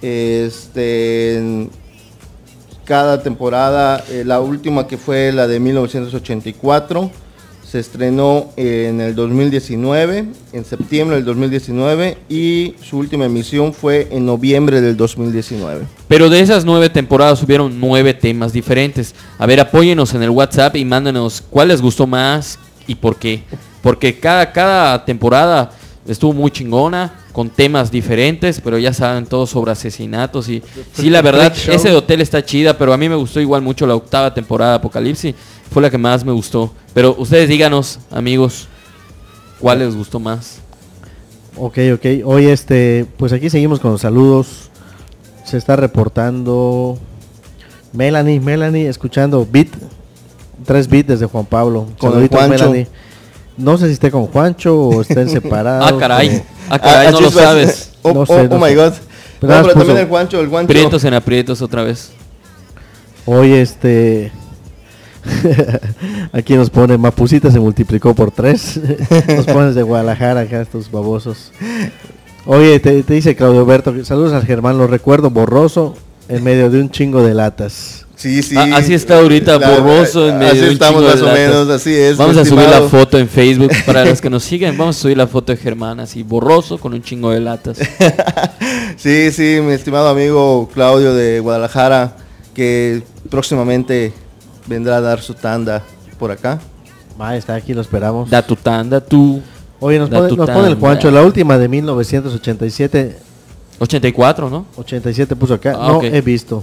Este, cada temporada, eh, la última que fue la de 1984, se estrenó en el 2019, en septiembre del 2019, y su última emisión fue en noviembre del 2019. Pero de esas nueve temporadas hubieron nueve temas diferentes. A ver, apóyenos en el WhatsApp y mándenos cuál les gustó más y por qué. Porque cada, cada temporada estuvo muy chingona, con temas diferentes, pero ya saben, todos sobre asesinatos. Y sí, la verdad, ese de hotel está chida, pero a mí me gustó igual mucho la octava temporada de Apocalipsis. Fue la que más me gustó. Pero ustedes díganos, amigos, cuál les gustó más. Ok, ok. Hoy este, pues aquí seguimos con los saludos. Se está reportando Melanie, Melanie, escuchando Beat, tres beats desde Juan Pablo. Con. Melanie. No sé si esté con Juancho o estén <laughs> separados. Ah, caray. o- Ah, caray, Ah, no lo es, sabes. Oh, No oh, sé, no oh my sé. god. Pero No, pero también el Juancho, el Juancho. Prietos en aprietos otra vez. Hoy este <laughs> Aquí nos pone Mapucita se multiplicó por tres. <laughs> nos pones de Guadalajara acá estos babosos. Oye, te, te dice Claudio Alberto, que saludos al Germán, lo recuerdo borroso en medio de un chingo de latas. Sí, sí. Ah, así está ahorita, La- borroso en medio Así de un estamos chingo de más o latas. menos, así es. Vamos a subir la foto en Facebook <laughs> para los que nos siguen. Vamos a subir la foto de Germán así borroso con un chingo de latas. <laughs> Sí, sí, mi estimado amigo Claudio de Guadalajara, que próximamente vendrá a dar su tanda por acá. Va, está aquí, lo esperamos. Da tu tanda, tú. Oye, nos pone, tu nos pone el. Juancho, la última de 1987. 84, ¿no? 87 puso acá. Ah, no ok. he visto.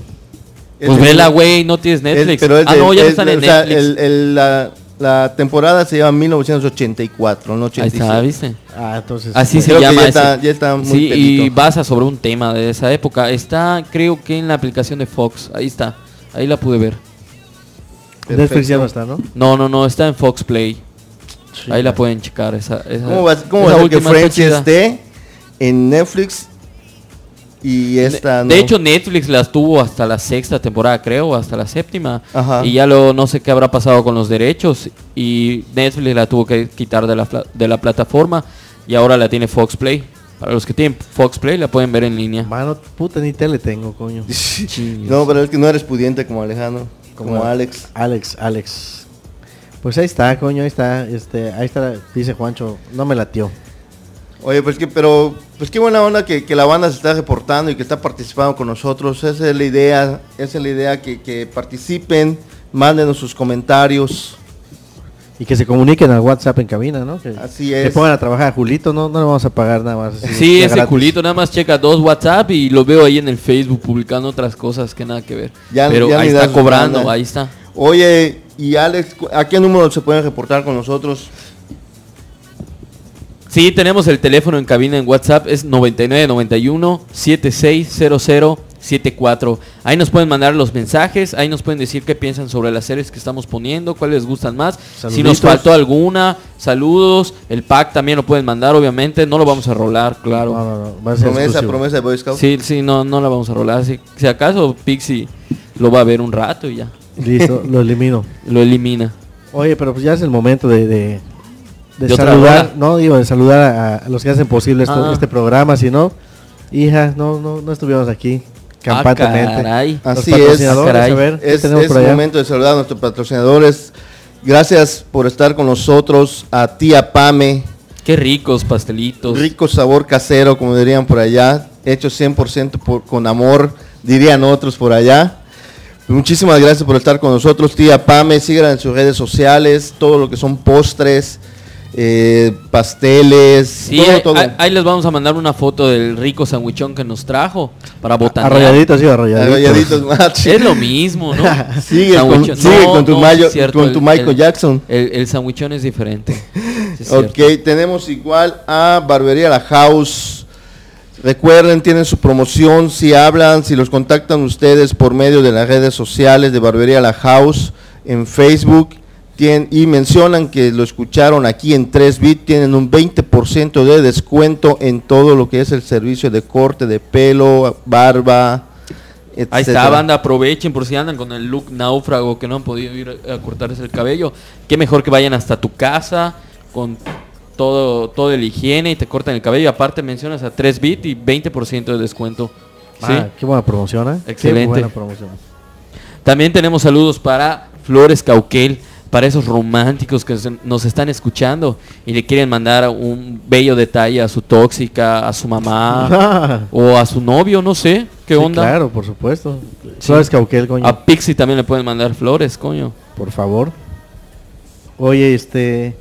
Pues vela, güey, no tienes Es- Netflix. pero es ah, de- no, ya no es- están en o sea, Netflix. el- el- la, la temporada se llama 1984, no Ahí 87. está, ¿viste? Ah, entonces. Así se Creo que llama ya ese. está- ya está muy sí, y pelito. basa sobre un tema de esa época. Está, creo que en la aplicación de Fox. Ahí está. Ahí la pude ver. Netflix ya no está, ¿no? No, no, no, está en Fox Play. Ahí la pueden checar. Esa, esa- ¿Cómo va, cómo esa va a ser que última está Friends chida. esté en Netflix y esta no? De hecho, Netflix las tuvo hasta la sexta temporada, creo, hasta la séptima. Ajá. Y ya luego no sé qué habrá pasado con los derechos. Y Netflix la tuvo que quitar de la, de la plataforma. Y ahora la tiene Fox Play. Para los que tienen Fox Play, la pueden ver en línea. Mano, puta, ni tele tengo, coño. <laughs> no, pero es que no eres pudiente como Alejandro, como, Como Alex. Alex, Alex. Pues ahí está, coño, ahí está. Este, ahí está, dice Juancho, no me latió. Oye, pues que, pero, pues qué buena onda que, que la banda se está reportando y que está participando con nosotros. Esa es la idea, esa es la idea que, que participen, mándenos sus comentarios. Y que se comuniquen al WhatsApp en cabina, ¿no? Que, Así que es. pongan a trabajar a Julito, no, no le vamos a pagar nada más. así, Sí, ese gratis. culito nada más checa dos WhatsApp y lo veo ahí en el Facebook publicando otras cosas que nada que ver. Ya- Pero ya ahí está cobrando, banda. ahí está. Oye, y Alex, ¿a qué número se pueden reportar con nosotros? Sí, tenemos el teléfono en cabina en WhatsApp, es 9991 760074. Ahí nos pueden mandar los mensajes, ahí nos pueden decir qué piensan sobre las series que estamos poniendo, cuáles les gustan más. Si nos faltó alguna, saludos. El pack también lo pueden mandar, obviamente. No lo vamos a rolar, claro. No, no, no, va a ser Promesa, exclusivo. promesa de Boy Scout. Sí, sí, no, no la vamos a rolar. Si, si acaso Pixie lo va a ver un rato y ya. Listo, <laughs> lo elimino. Lo elimina. Oye, pero pues ya es el momento de, de, de ¿De otra saludar, no digo, de saludar a, a los que hacen posible esto- Ah. este programa, si no, hija, no, no, no estuviéramos aquí campantemente. Ah, Así es. Ah, caray. a ver, ¿qué Es, tenemos es por allá? momento de saludar a nuestros patrocinadores. Gracias por estar con nosotros. A tía Pame, Qué ricos pastelitos. rico sabor casero, como dirían por allá, hecho 100% por, con amor, dirían otros por allá. Muchísimas gracias por estar con nosotros, tía Pame. Síganla en sus redes sociales, todo lo que son postres, eh, pasteles, Sí, todo, ahí, todo. ahí- ahí les vamos a mandar una foto del rico sandwichón que nos trajo para botanear. Arrolladitos, <laughs> sí, arrolladitos. Arrolladitos, macho. Es lo mismo, ¿no? <laughs> Sigue con- sigue con tu Mayo- cierto, con el- tu Michael el- Jackson. El, el sandwichón es diferente. <laughs> Es Ok, tenemos igual a Barbería La House. Recuerden, tienen su promoción, si hablan, si los contactan ustedes por medio de las redes sociales de Barbería La House en Facebook tien- y mencionan que lo escucharon aquí en 3bit, tienen un 20% de descuento en todo lo que es el servicio de corte de pelo, barba, etc. Ahí está, banda, aprovechen por si andan con el look náufrago que no han podido ir a, cortarse el cabello. Qué mejor que vayan hasta tu casa con todo, todo el higiene y te cortan el cabello. Aparte mencionas a 3 bit y 20% de descuento. ¿Sí? Ah, qué buena promoción, ¿eh? Qué Excelente. buena promoción. También tenemos saludos para Flores Cauquel, para esos románticos que nos están escuchando y le quieren mandar un bello detalle a su tóxica, a su mamá <laughs> o a su novio, no sé, qué Sí, onda. Claro, por supuesto. Sí. Flores Cauquel, coño. A Pixie también le pueden mandar flores, coño. Por favor. Oye, este.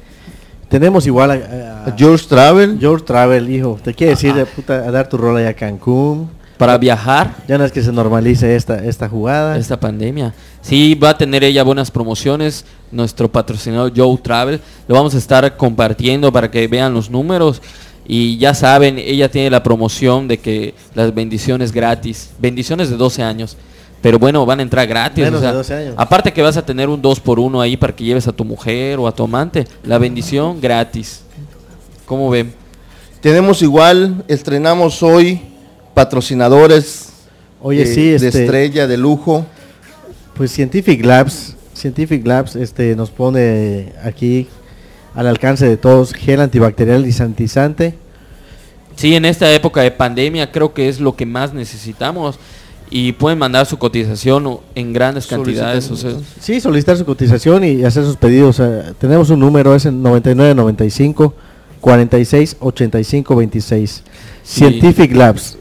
Tenemos igual a, a- A George Travel. George Travel, hijo. Te quiere decir de puta, a dar tu rol allá a Cancún. Para viajar Ya no es que se normalice esta, esta jugada. esta pandemia. Sí, va a tener ella buenas promociones. Nuestro patrocinador Joe Travel. Lo vamos a estar compartiendo para que vean los números. Y ya saben, ella tiene la promoción de que las bendiciones gratis. Bendiciones de 12 años. Pero bueno, van a entrar gratis. Menos o sea, de 12 años. Aparte que vas a tener un 2 por 1 ahí para que lleves a tu mujer o a tu amante. La bendición gratis. ¿Cómo ven? Tenemos igual, estrenamos hoy patrocinadores Oye, eh, sí, de este- estrella, de lujo. Pues Scientific Labs Scientific Labs este, nos pone aquí al alcance de todos gel antibacterial y sanitizante. Sí, en esta época de pandemia creo que es lo que más necesitamos. Y pueden mandar su cotización o- en grandes cantidades. o sea, Sí, solicitar su cotización y hacer sus pedidos. eh, tenemos un número, es el 9995 46 85 26. Sí. Scientific Labs,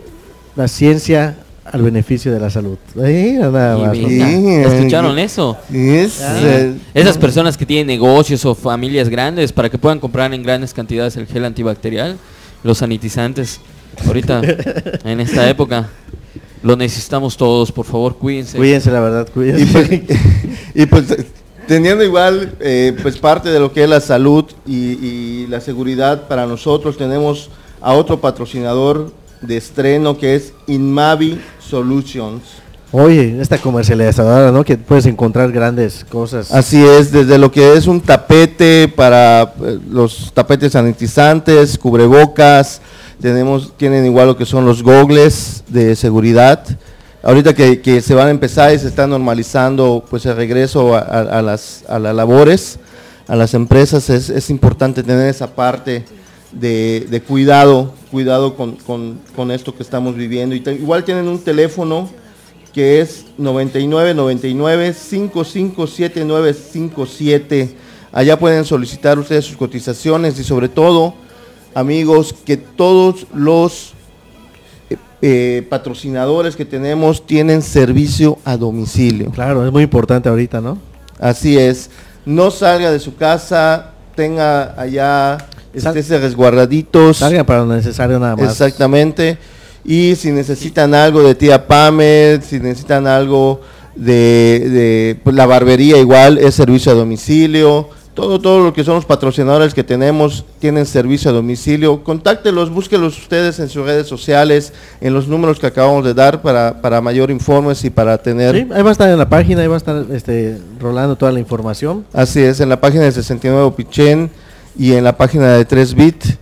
la ciencia al beneficio de la salud. ¿Escucharon eso? Es, Ah. eh, Esas personas que tienen negocios o familias grandes para que puedan comprar en grandes cantidades el gel antibacterial, los sanitizantes, ahorita <laughs> en esta época lo necesitamos todos, por favor, cuídense. Cuídense, la verdad, y, cuídense. pues, y, pues, eh, teniendo igual eh, pues parte de lo que es la salud y, y la seguridad para nosotros, tenemos a otro patrocinador de estreno que es Inmavi Solutions. Oye, esta comercializadora, ¿no? Que puedes encontrar grandes cosas. Así es, desde lo que es un tapete para eh, los tapetes sanitizantes, cubrebocas, tenemos, tienen igual lo que son los gogles de seguridad. Ahorita que, que se van a empezar y se está normalizando pues el regreso a, a- a las, a las labores, a las empresas, es, es importante tener esa parte de, de cuidado, cuidado con, con- con esto que estamos viviendo. Y te- igual tienen un teléfono que es 99 99 557957. Allá pueden solicitar ustedes sus cotizaciones y sobre todo, amigos, que todos los eh, eh, patrocinadores que tenemos tienen servicio a domicilio. Claro, es muy importante ahorita, ¿no? Así es. No salga de su casa, tenga allá, estése resguardaditos. Salgan para lo necesario nada más. Exactamente. Y si necesitan algo de tía Pame, si necesitan algo de, de, pues, la barbería igual, es servicio a domicilio. Todo, todo lo que son los patrocinadores que tenemos tienen servicio a domicilio. Contáctelos, búsquelos ustedes en sus redes sociales, en los números que acabamos de dar para, para mayor informes y para tener... Sí, ahí va a estar en la página, ahí va a estar este, rolando toda la información. Así es, en la página de 69 Pichén y en la página de 3bit.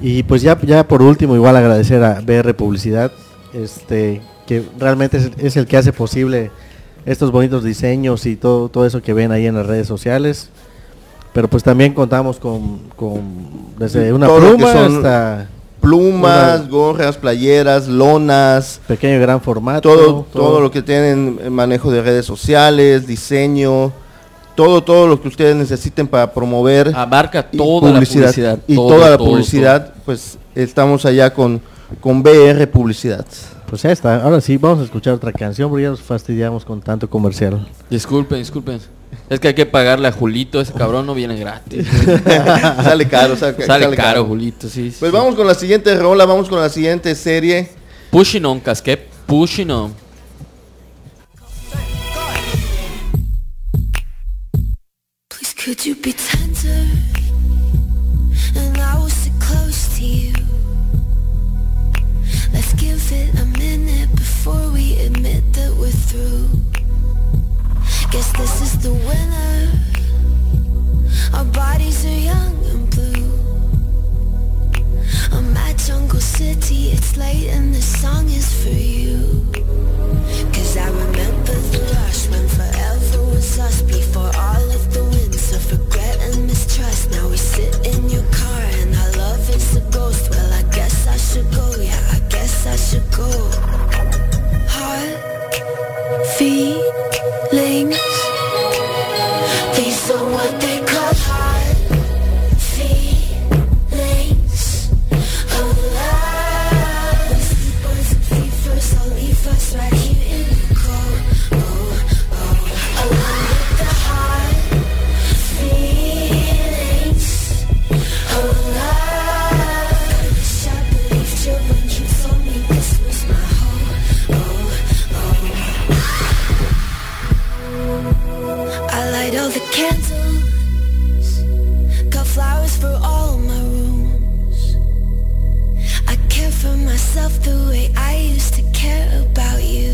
Y pues ya, ya por último, igual agradecer a BR Publicidad, este, que realmente es, es el que hace posible estos bonitos diseños y todo, todo eso que ven ahí en las redes sociales. Pero pues también contamos con, con desde una pluma hasta Plumas, Una- gorras, playeras, lonas, pequeño y gran formato. todo, todo lo que tienen manejo de redes sociales, diseño, todo, todo lo que ustedes necesiten para promover Abarca toda la publicidad. y todo, toda la todo, publicidad, pues estamos allá con, con BR Publicidad. Pues ya está, ahora sí, vamos a escuchar otra canción porque ya nos fastidiamos con tanto comercial. Disculpen, disculpen. Es que hay que pagarle a Julito, ese cabrón no viene gratis. <laughs> sale caro, sale, Sale, sale caro, caro. Julito, sí. Pues sí. vamos con la siguiente rola, vamos con la siguiente serie. Pushing on, Casquet. Pushing on. Could you be tender? And I will sit close to you. Let's give it a minute before we admit that we're through. Guess this is the winner. Our bodies are young and blue. I'm at Jungle City, it's late and this song is for you. Cause I remember the rush when forever was us Before all feelings These are what candles Got flowers for all my rooms. I care for myself the way I used to care about you.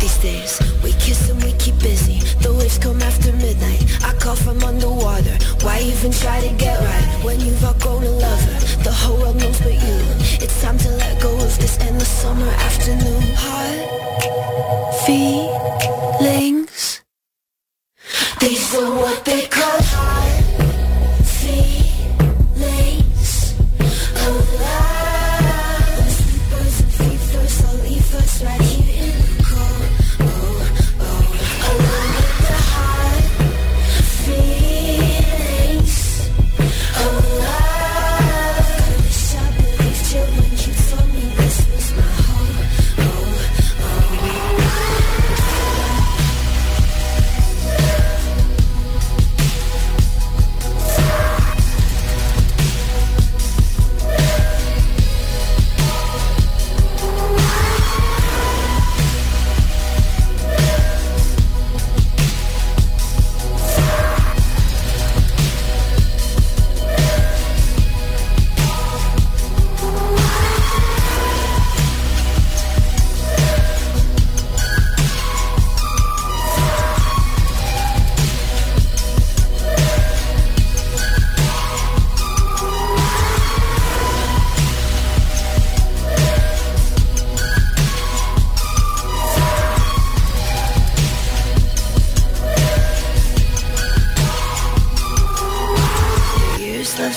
These days, we kiss and we keep busy. The waves come after midnight. I call from underwater. Why even try to get right? When you've outgrown a lover The whole world knows but you. It's time to let go of this endless summer afternoon. Heart, feelings these are what they call.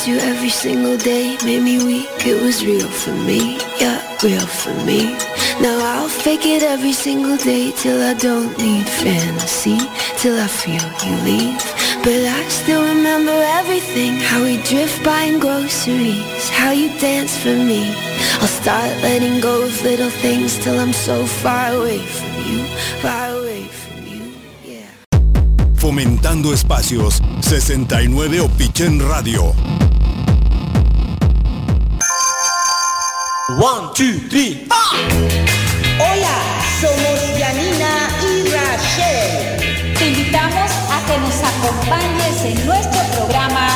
You every single day, made me weak. It was real for me, yeah, real for me. Now I'll fake it every single day till I don't need fantasy, till I feel you leave. But I still remember everything, how we drift buying groceries, how you dance for me. I'll start letting go of little things till I'm so far away from you, far away from you, yeah. Fomentando espacios, 69 Opichen Radio. One, two, three. Hola, somos Janina y Rachel. Te invitamos a que nos acompañes en nuestro programa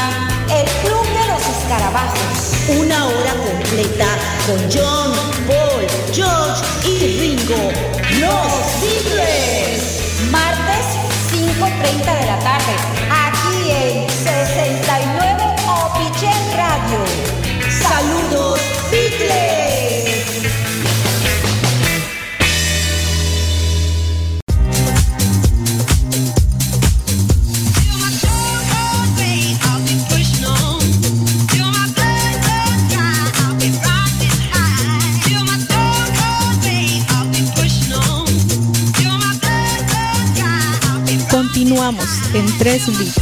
El Club de los Escarabajos. Una hora completa con John, Paul, George y Ringo. Los Beatles. Martes 5.30 de la tarde. En 3 bits.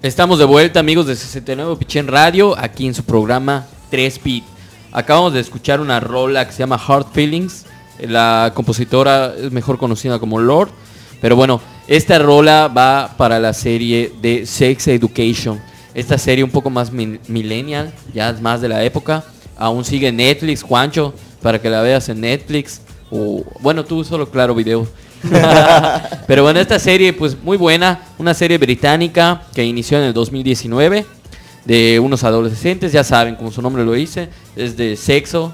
Estamos de vuelta, amigos de 69 Pichen Radio, aquí en su programa 3 Beat. Acabamos de escuchar una rola que se llama Hard Feelings. La compositora es mejor conocida como Lord. Pero bueno, esta rola va para la serie de Sex Education. Esta serie un poco más millennial, ya es más de la época. Aún sigue Netflix, Juancho, para que la veas en Netflix. O, bueno, tú solo claro video. <laughs> Pero bueno, esta serie pues muy buena, una serie británica que inició en el 2019 de unos adolescentes, ya saben, como su nombre lo dice, es de sexo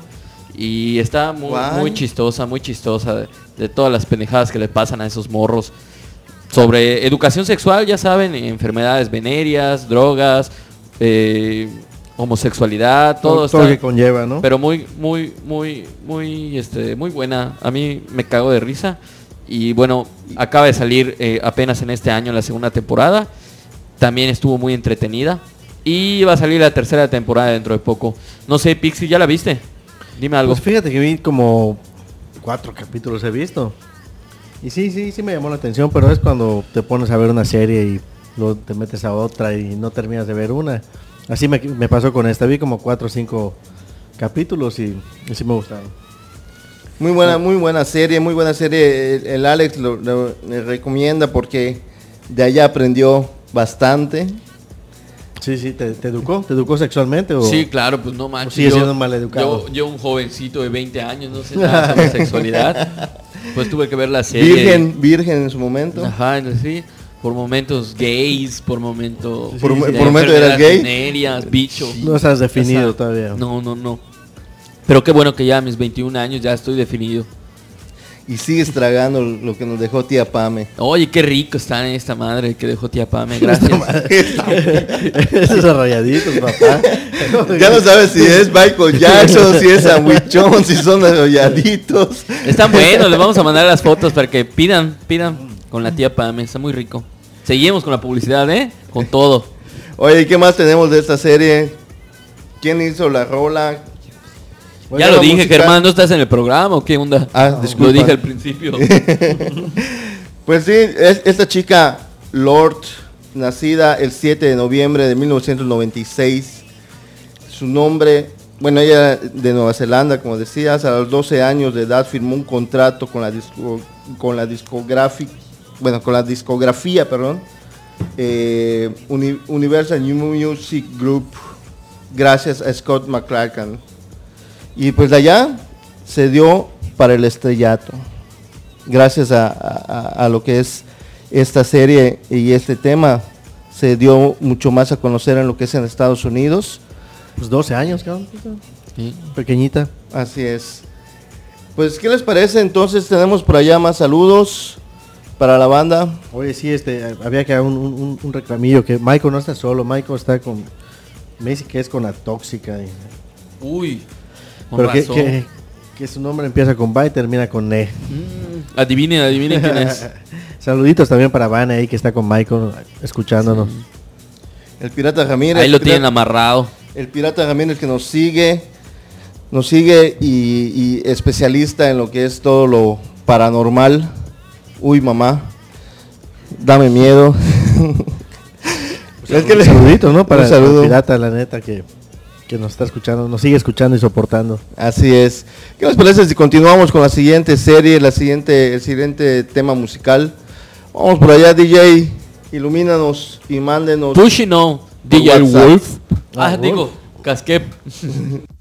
y está muy, muy chistosa, muy chistosa de, todas las pendejadas que le pasan a esos morros. Sobre educación sexual, ya saben, enfermedades venéreas, drogas, eh, homosexualidad, todo, Todo- está- que conlleva, ¿no? Pero muy, muy, muy, muy, este, muy buena. A mí me cago de risa. Y bueno, acaba de salir eh, apenas en este año la segunda temporada. También estuvo muy entretenida. Y va a salir la tercera temporada dentro de poco. No sé, Pixie, ¿ya la viste? Dime algo. Pues fíjate que vi como cuatro capítulos he visto. Y sí, sí, sí me llamó la atención, pero es cuando te pones a ver una serie y luego te metes a otra y no terminas de ver una. Así me, me pasó con esta, vi como cuatro o cinco capítulos y, y sí me gustaron. Muy buena, muy buena serie, muy buena serie. El, el Alex lo, recomienda porque de allá aprendió bastante. Sí, sí, ¿te, te educó? ¿Te educó sexualmente? O, Sí, claro, pues no manches. sigue yo- siendo mal educado? Yo, yo un jovencito de 20 años, no sé nada sobre <laughs> sexualidad. Pues tuve que ver la serie. Virgen, virgen en su momento. Ajá, no, sí. Por momentos gays, por momentos. Por de por momento eras enfermedades gay. venéreas, bicho. No estás definido todavía. No, no, no. Pero qué bueno que ya a mis 21 años ya estoy definido. Y sigues tragando lo que nos dejó tía Pame. Oye, qué rico está esta madre que dejó tía Pame. <laughs> Gracias. <laughs> Esos rayaditos, papá. <laughs> Ya no sabes si es Michael Jackson, si es Sandwichón, si son arrolladitos. Están buenos, les vamos a mandar las fotos para que pidan, pidan con la tía Pame, está muy rico. Seguimos con la publicidad, ¿eh? Con todo. Oye, ¿y qué más tenemos de esta serie? ¿Quién hizo la rola? Ya lo dije, Germán, ¿no estás en el programa o qué onda? Ah, disculpa. Lo dije al principio. <laughs> Pues sí, es- esta chica, Lord, nacida el 7 de noviembre de 1996. Su nombre, bueno, ella de Nueva Zelanda, como decías, a los 12 años de edad firmó un contrato con la, disco- con la discográfica, bueno, con la discografía, perdón, eh, Uni- Universal New Music Group, gracias a Scott McCracken. Y pues de allá se dio para el estrellato gracias a, a- a lo que es esta serie y este tema, se dio mucho más a conocer en lo que es en Estados Unidos. Pues 12 años, cabrón. Sí. Pequeñita. Así es. Pues, ¿qué les parece? Entonces tenemos por allá más saludos para la banda. Oye, sí, este, había que dar un, un- un reclamillo que Michael no está solo, Michael está con, me dice que es con la tóxica. y- Uy, pero que, razón. que- que su nombre empieza con B y termina con Ne. Mm, adivinen, adivinen quién es. <laughs> Saluditos también para Vane ahí que está con Michael escuchándonos. El Pirata Ramírez. Ahí lo pirata- tienen amarrado. El Pirata Ramírez que nos sigue, nos sigue y, y especialista en lo que es todo lo paranormal. Uy, mamá, dame miedo. <laughs> Es que le- saludito, ¿no? Para el pirata, la neta, que, que nos está escuchando, nos sigue escuchando y soportando. Así es. ¿Qué les parece si continuamos con la siguiente serie, la siguiente, el siguiente tema musical? Vamos por allá, DJ, ilumínanos y mándenos. Pushy no, por DJ WhatsApp. Wolf. Ah, Ah, Wolf. digo, Casquep. <laughs>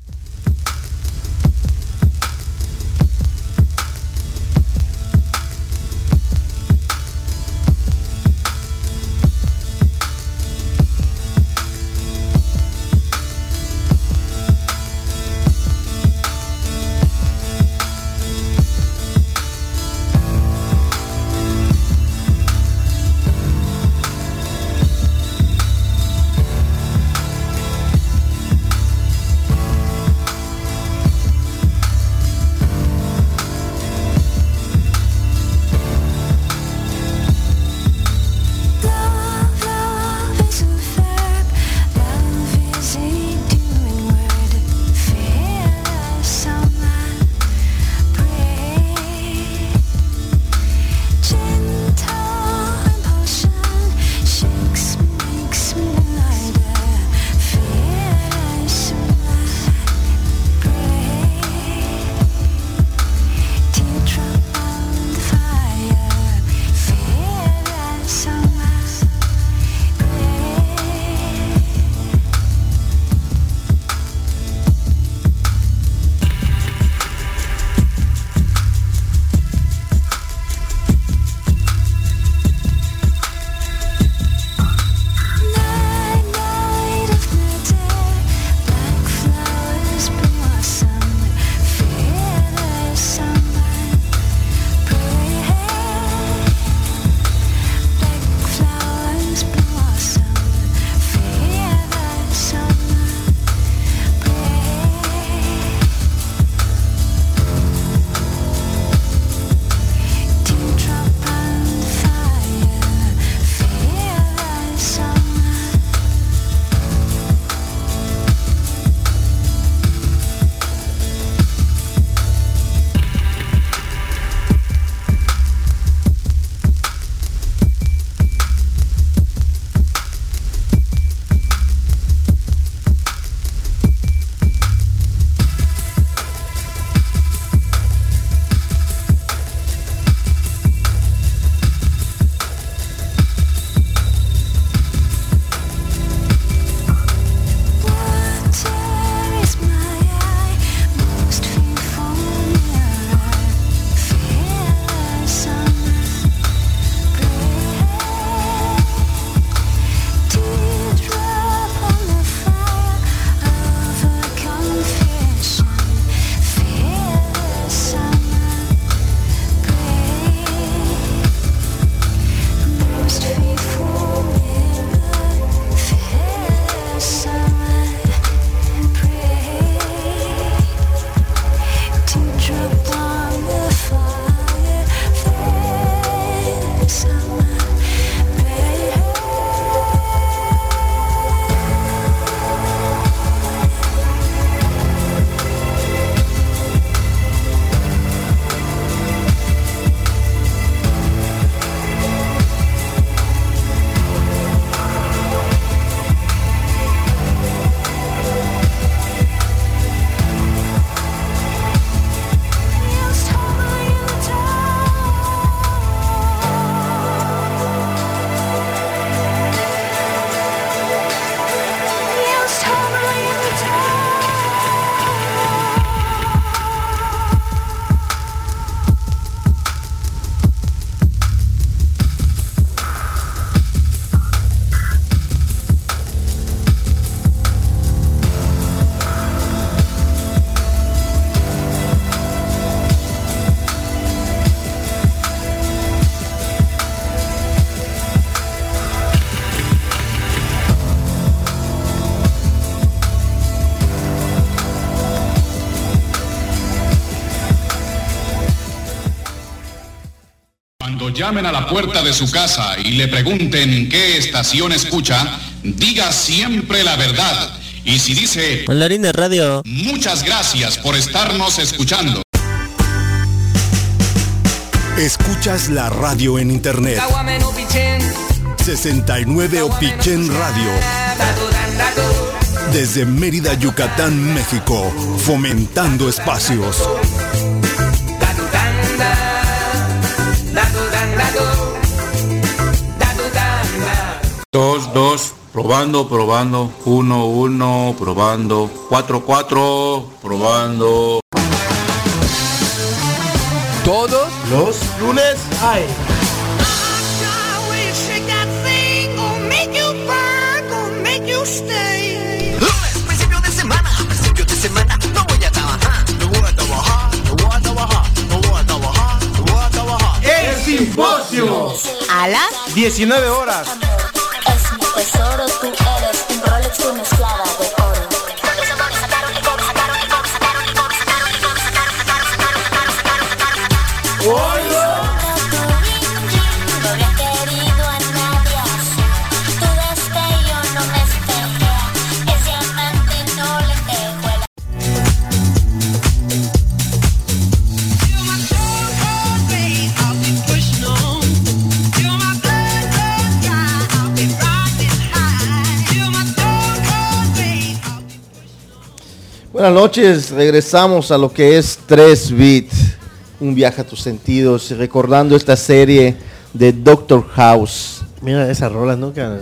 llamen a la puerta de su casa y le pregunten qué estación escucha, diga siempre la verdad. Y si dice, Mandarina Radio. muchas gracias por estarnos escuchando. Escuchas la radio en internet. 69 Opichen Radio. Desde Mérida, Yucatán, México. Fomentando espacios. Probando, probando, uno, uno, probando, cuatro, cuatro, probando. Todos los lunes hay. Lunes, principio de semana, principio de semana, no voy a trabajar, no voy a trabajar, no voy a trabajar, no voy a trabajar, no voy a trabajar. El simposio. A las 19 horas. Buenas noches, regresamos a lo que es 3 Bit, un viaje a tus sentidos, recordando esta serie de Doctor House. Mira, esa rola nunca,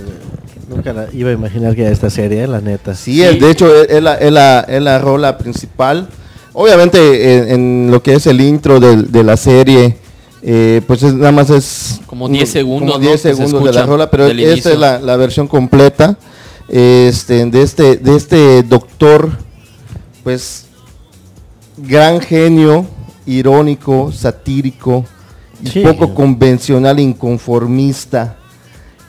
nunca la iba a imaginar que era esta serie, la neta. Sí, es- de hecho es, es la, es la- es la rola principal. Obviamente en, en lo que es el intro de, la serie, eh, pues es, nada más es Como 10 segundos, como ¿no? 10 que se segundos de la rola, pero esta inicio. es la, la versión completa este, de este de este doctor, pues gran genio, irónico, satírico y Sí. poco convencional, inconformista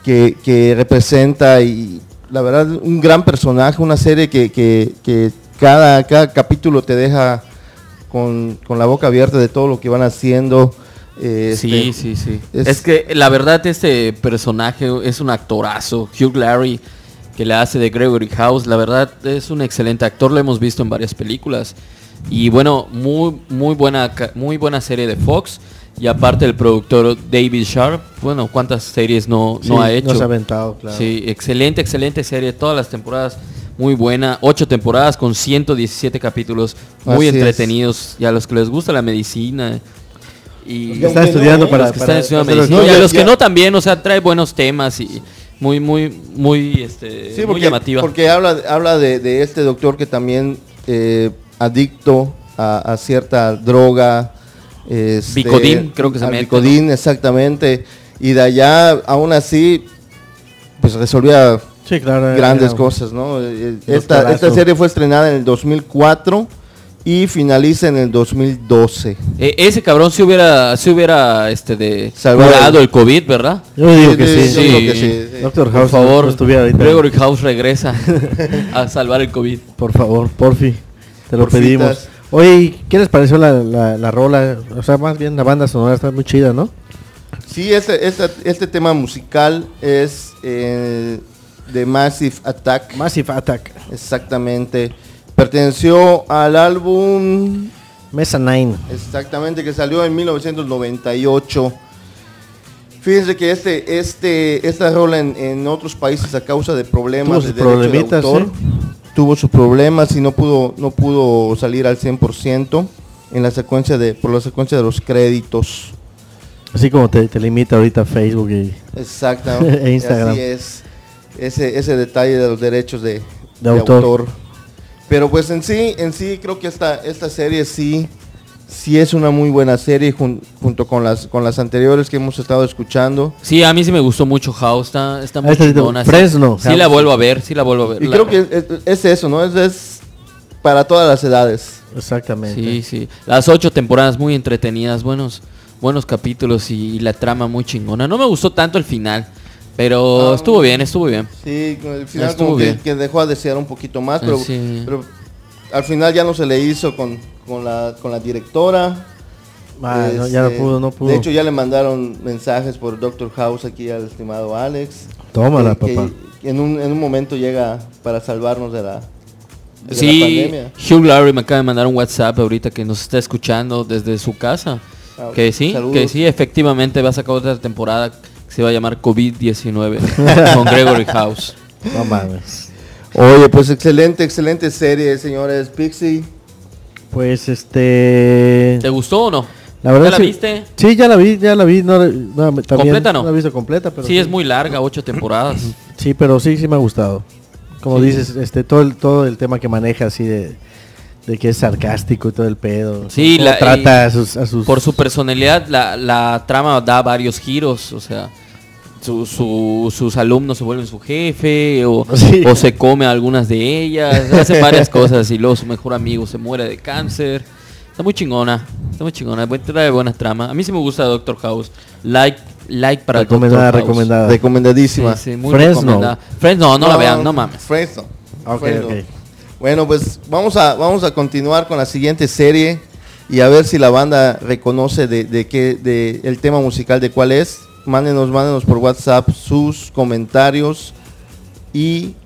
que, que representa y la verdad un gran personaje, una serie que, que- que cada, cada capítulo te deja con, con la boca abierta de todo lo que van haciendo. eh, Sí, este, sí, sí. es- Es, que la verdad este personaje es un actorazo. Hugh Larry, que le hace de Gregory House, la verdad es un excelente actor. Lo hemos visto en varias películas. Y bueno, muy, muy, buena, muy buena serie de Fox. Y aparte el productor David Sharp, bueno, ¿cuántas series no, no ha hecho? nos ha aventado, claro. Sí, excelente, excelente serie. Todas las temporadas muy buena. Ocho temporadas con 117 capítulos. Muy Así es. entretenidos. Y a los que les gusta la medicina. Y Los que están estudiando los para- que para- están estudiando para hacer los- medicina. No, y a ya- los que no también, o sea, trae buenos temas y muy, muy, muy, este, Sí, muy llamativa. porque habla, habla de, de este doctor que también eh, adicto a, a cierta droga. este, Vicodin, creo que se mete, Vicodin, exactamente. Y de allá, aún así, pues resolvía Sí, claro, grandes era- cosas, ¿no? Eh, Un Esta, esta serie fue estrenada en el 2004 y finaliza en el 2012. E- ese cabrón si hubiera, si hubiera este de Salvado curado el- COVID, ¿verdad? Yo digo que sí. yo creo que sí, sí. Doctor Por House, favor, no estuviera ahorita. Gregory House regresa <laughs> a salvar el COVID. Por favor, porfi, te lo Porfitas. pedimos. Oye, ¿qué les pareció la, la, la rola? O sea, más bien la banda sonora está muy chida, ¿no? Sí, este, este, este tema musical es eh, de Massive Attack. Massive Attack. Exactamente. Perteneció al álbum Mesa 9. Exactamente, que salió en 1998. Fíjense que este, este, esta rola en, en otros países a causa de problemas Tuvo de derecho de autor, ¿sí? tuvo sus problemas y no pudo, no pudo salir al 100% en la secuencia de, por la secuencia de los créditos. Así como te, te limita ahorita Facebook y Exacto. <laughs> e Instagram. Así es. Ese, ese detalle de los derechos de, de autor. autor. Pero pues en sí, en sí creo que esta, esta serie sí, sí es una muy buena serie jun- junto con las, con las anteriores que hemos estado escuchando. Sí, a mí sí me gustó mucho House, está, está muy Esta sí te- chingona, sí. Fresno, Sí, la vuelvo a ver, sí la vuelvo a ver. Y La- creo que es, es eso, ¿no? Es, es para todas las edades. Exactamente. Sí, sí. Las ocho temporadas muy entretenidas, buenos, buenos capítulos y, la trama muy chingona. No me gustó tanto el final, pero Ah, estuvo bien, estuvo bien. Sí, el final Estuvo como que, bien. que dejó a desear un poquito más, pero, Sí. pero al final ya no se le hizo con, con la, con la directora. Ah, no, ya no pudo, no pudo. De hecho, ya le mandaron mensajes por Doctor House aquí al estimado Alex. Tómala, que- que papá. En un, en un momento llega para salvarnos de la, de la Sí, pandemia. Hugh Laurie me acaba de mandar un WhatsApp ahorita que nos está escuchando desde su casa. Ah, que sí, saludos. que sí, efectivamente va a sacar otra temporada que se va a llamar COVID-19 <laughs> con Gregory House. No mames. Oye, pues excelente, excelente serie, señores. Pixie. Pues este. ¿Te gustó o no? La verdad ¿Ya la sí- viste? Sí, ya la vi, ya la vi. No, no, también ¿Completa no? la he visto completa, pero sí, es muy larga, ocho temporadas. Sí, pero sí, sí me ha gustado. Como Sí. dices, este, todo el, todo el tema que maneja así de, de que es sarcástico y todo el pedo. Sí, Cómo la, trata y a sus, a sus por su personalidad, la, la trama da varios giros, o sea, su- su- sus alumnos se vuelven su jefe, o, <laughs> Sí. o se come a algunas de ellas, hace varias cosas, y luego su mejor amigo se muere de cáncer. Está muy chingona, está muy chingona, trae buena trama. A mí sí me gusta Doctor House. Like, like para Recomendada, Doctor House. recomendada. Recomendadísima. Sí, sí, muy Fresno. recomendada. Fresno, no, no la vean, no mames. Fresno. Ok, Fresno. ok. Bueno, pues vamos a, vamos a continuar con la siguiente serie y a ver si la banda reconoce de, de qué, de el tema musical de cuál es. Mándenos, mándenos por WhatsApp sus comentarios y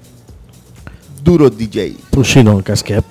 Duro DJ. Pushino Casquep.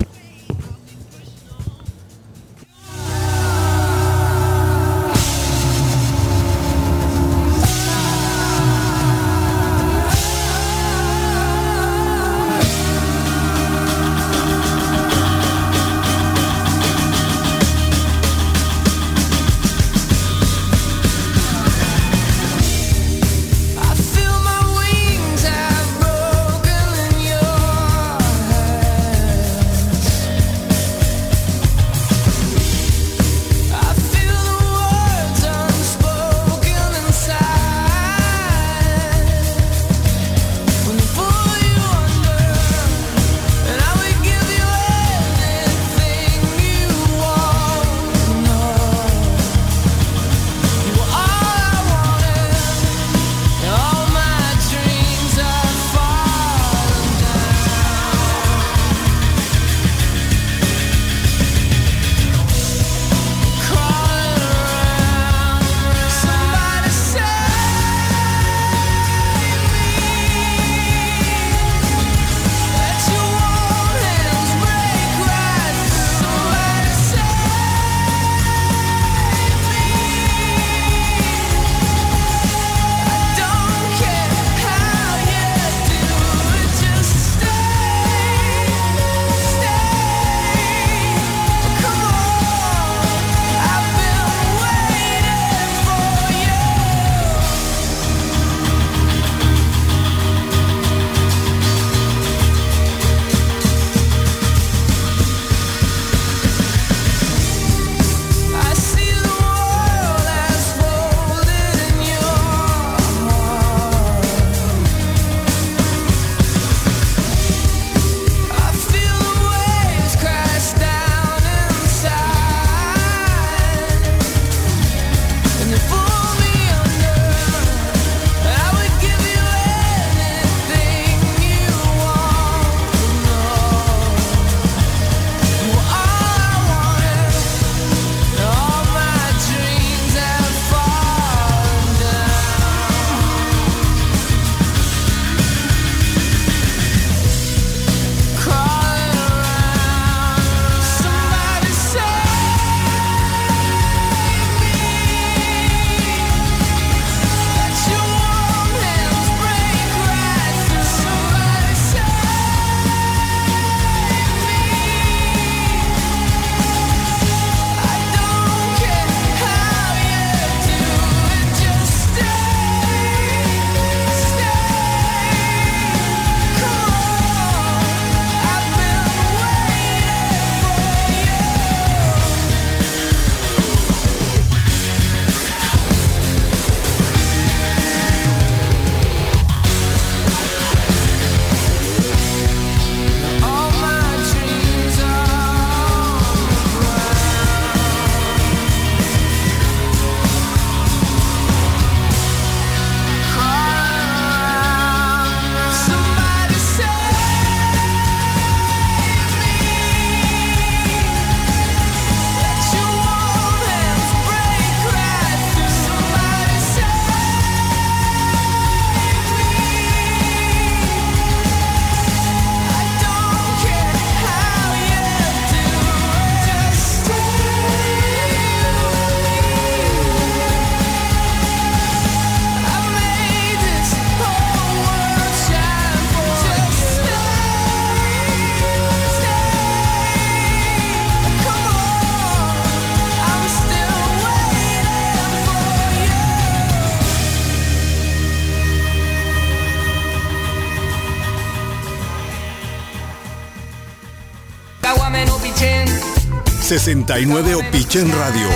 69 Opichen Radio.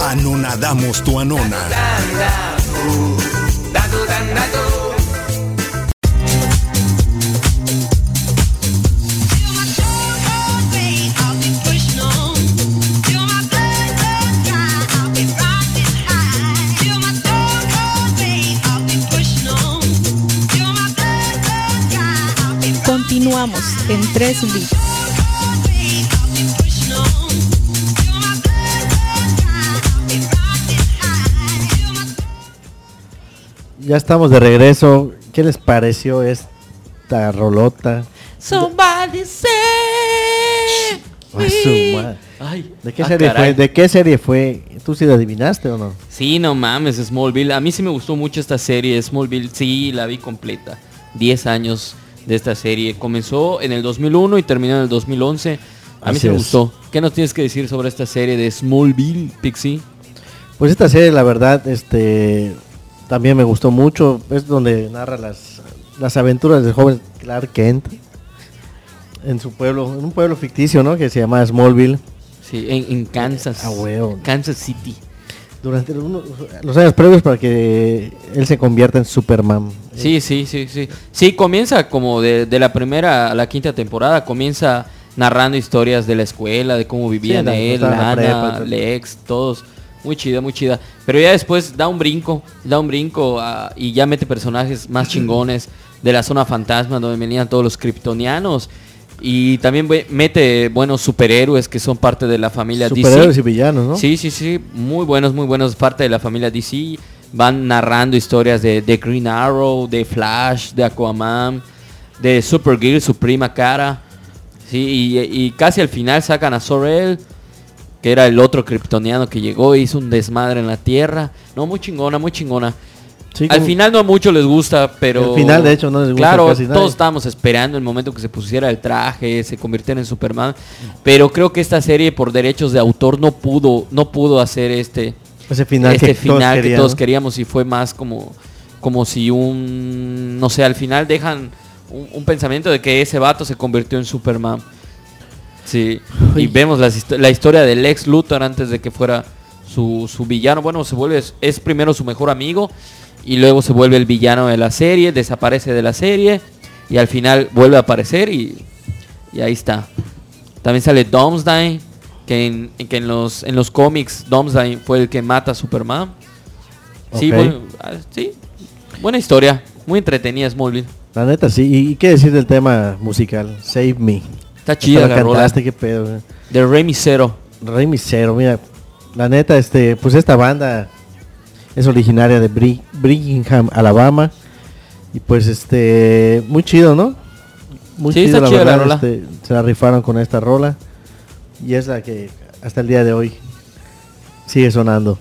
Anonadamos tu anona. Continuamos en 3 bits. Ya estamos de regreso. ¿Qué les pareció esta rolota? Somebody say A su madre. Ay, ¿De qué ah, serie caray. fue? ¿De qué serie fue? ¿Tú sí la adivinaste o no? Sí, no mames, Smallville. A mí sí me gustó mucho esta serie, Smallville. Sí, la vi completa. 10 años de esta serie. Comenzó en el 2001 y terminó en el 2011. A mí Así sí me es. gustó. ¿Qué nos tienes que decir sobre esta serie de Smallville, Pixie? Pues esta serie, la verdad, este también me gustó mucho. Es donde narra las, las aventuras del joven Clark Kent en su pueblo, en un pueblo ficticio, ¿no? Que se llama Smallville. Sí, en, en Kansas. Ah. Kansas City. Durante los años previos para que él se convierta en Superman. Sí, sí, sí, sí. Sí, comienza como de, de la primera a la quinta temporada, comienza narrando historias de la escuela, de cómo vivían la- él, la Lana, prepa. Lex, todos. Muy chida, muy chida. Pero ya después da un brinco, da un brinco ah, y ya mete personajes más chingones de la zona fantasma donde venían todos los kryptonianos. Y también mete buenos superhéroes que son parte de la familia Superhéroes DC. y villanos, ¿no? Sí, sí, sí, muy buenos, muy buenos, parte de la familia DC. Van narrando historias de, de Green Arrow, de Flash, de Aquaman, de Supergirl, su prima cara. Sí, y, y casi al final sacan a Sorel, que era el otro kryptoniano que llegó e hizo un desmadre en la Tierra. No, muy chingona, muy chingona. Sí, al final no a muchos les gusta, pero... El final, de hecho, no les gusta Claro, casi nadie. todos estábamos esperando el momento que se pusiera el traje, se convirtiera en Superman. Pero creo que esta serie por derechos de autor no pudo, no pudo hacer este, Ese final este que todos final que querían, todos ¿no? queríamos y fue más como, como si un, no sé, al final dejan un, un pensamiento de que ese vato se convirtió en Superman. Sí, y vemos la historia del Lex Luthor antes de que fuera su, su villano. Bueno, se vuelve, es primero su mejor amigo y luego se vuelve el villano de la serie, desaparece de la serie y al final vuelve a aparecer y, y ahí está. También sale Domsday, que en, que en los, en los cómics Domsday fue el que mata a Superman. Sí, bueno, ah, sí, buena historia, muy entretenida Smallville. La neta, sí. ¿Y, y qué decir del tema musical? Save Me. Está chida la rola. cantaste, qué pedo. güey. De Rey Misero. Rey Misero, mira. La neta, este, pues esta banda es originaria de Birmingham, Alabama. Y pues este, muy chido, ¿no? Muy Sí, está chida la rola. este, se la rifaron con esta rola. Y es la que hasta el día de hoy sigue sonando.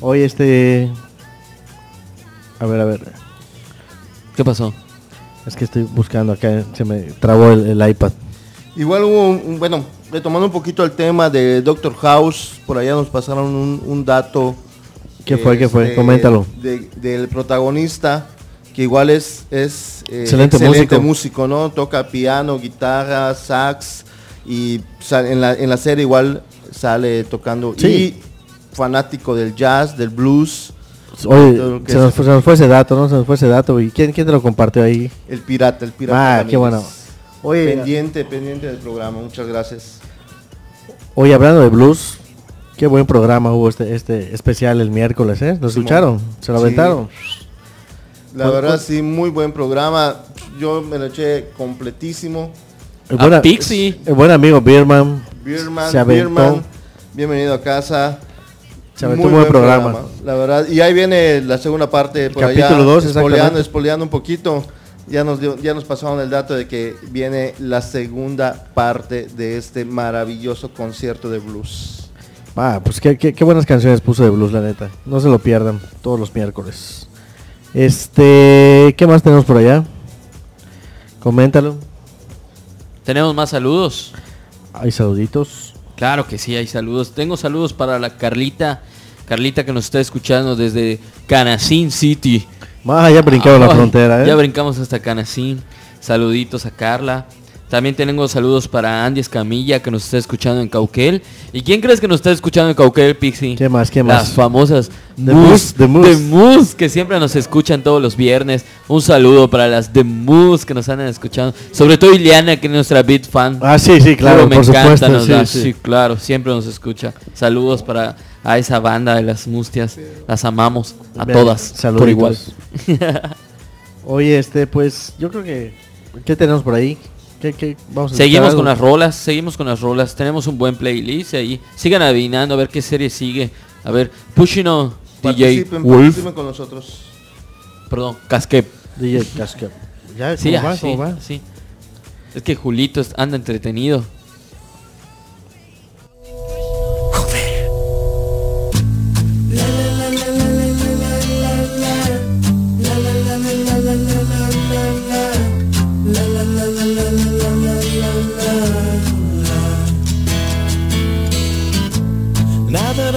Hoy este... A ver, a ver. ¿Qué pasó? Es que estoy buscando acá, se me trabó el, el iPad. Igual hubo, un, un- bueno, retomando un poquito el tema de Doctor House, por allá nos pasaron un, un dato. ¿Qué fue, qué fue? este, Coméntalo. de- del protagonista, que igual es, es eh, Excelente músico. músico, ¿no? Toca piano, guitarra, sax, y en, la, en la serie igual sale tocando. Sí. Y fanático del jazz, del blues. Oye, se nos, fue, se nos fue ese dato, ¿no? Se nos fue ese dato. ¿Y quién, quién te lo compartió ahí? el pirata, el pirata. Ah, qué bueno. Oye, pendiente, pendiente del programa, muchas gracias. Oye, hablando de blues, qué buen programa hubo este, este especial el miércoles, ¿eh? ¿Nos escucharon? ¿Se lo Sí. aventaron? La ¿Cuál- verdad sí, muy buen programa. Yo me lo eché completísimo. El buen, el buen amigo Birman Birman, se aventó. Birman, bienvenido a casa. Se aventó un buen programa. La verdad, y ahí viene la segunda parte por Capítulo allá, dos, espoleando, espoleando un poquito. Ya nos dio- ya nos pasaron el dato de que viene la segunda parte de este maravilloso concierto de blues. Ah, pues qué, qué- qué buenas canciones puso de blues, la neta. No se lo pierdan todos los miércoles. Este, ¿qué más tenemos por allá? Coméntalo. Tenemos más saludos. Hay saluditos. Claro que sí, hay saludos. Tengo saludos para la Carlita. Carlita que nos está escuchando desde Canacín City. Ah, ya brincaron la Ay, frontera, ¿eh? Ya brincamos hasta Canacín. Saluditos a Carla. También tengo saludos para Andy Escamilla que nos está escuchando en Cauquel. ¿Y quién crees que nos está escuchando en Cauquel, Pixie? ¿Qué más? ¿Qué Las más? famosas The Mus, The Mus, que siempre nos escuchan todos los viernes. Un saludo para las The Mus que nos andan escuchando. Sobre todo Ileana, que es nuestra beat fan. Ah, sí, sí, claro, me por encanta, supuesto, nos sí, da- sí. sí, claro, siempre nos escucha. Saludos para a esa banda de las Mustias. Las amamos a Bien, todas por saluditos. igual. <laughs> Oye, este, pues yo creo que. ¿Qué tenemos por ahí? ¿Qué, qué? Vamos a escuchar Seguimos con las rolas, seguimos con las rolas. Tenemos un buen playlist ahí. Sigan adivinando a ver qué serie sigue. A ver, Pushing on DJ Participen, Wolf. participen con nosotros. Perdón, Casquep. DJ Casquep. ¿Ya? Sí, ¿Cómo va? ah, ¿Cómo sí, va? sí. Es que Julito anda entretenido.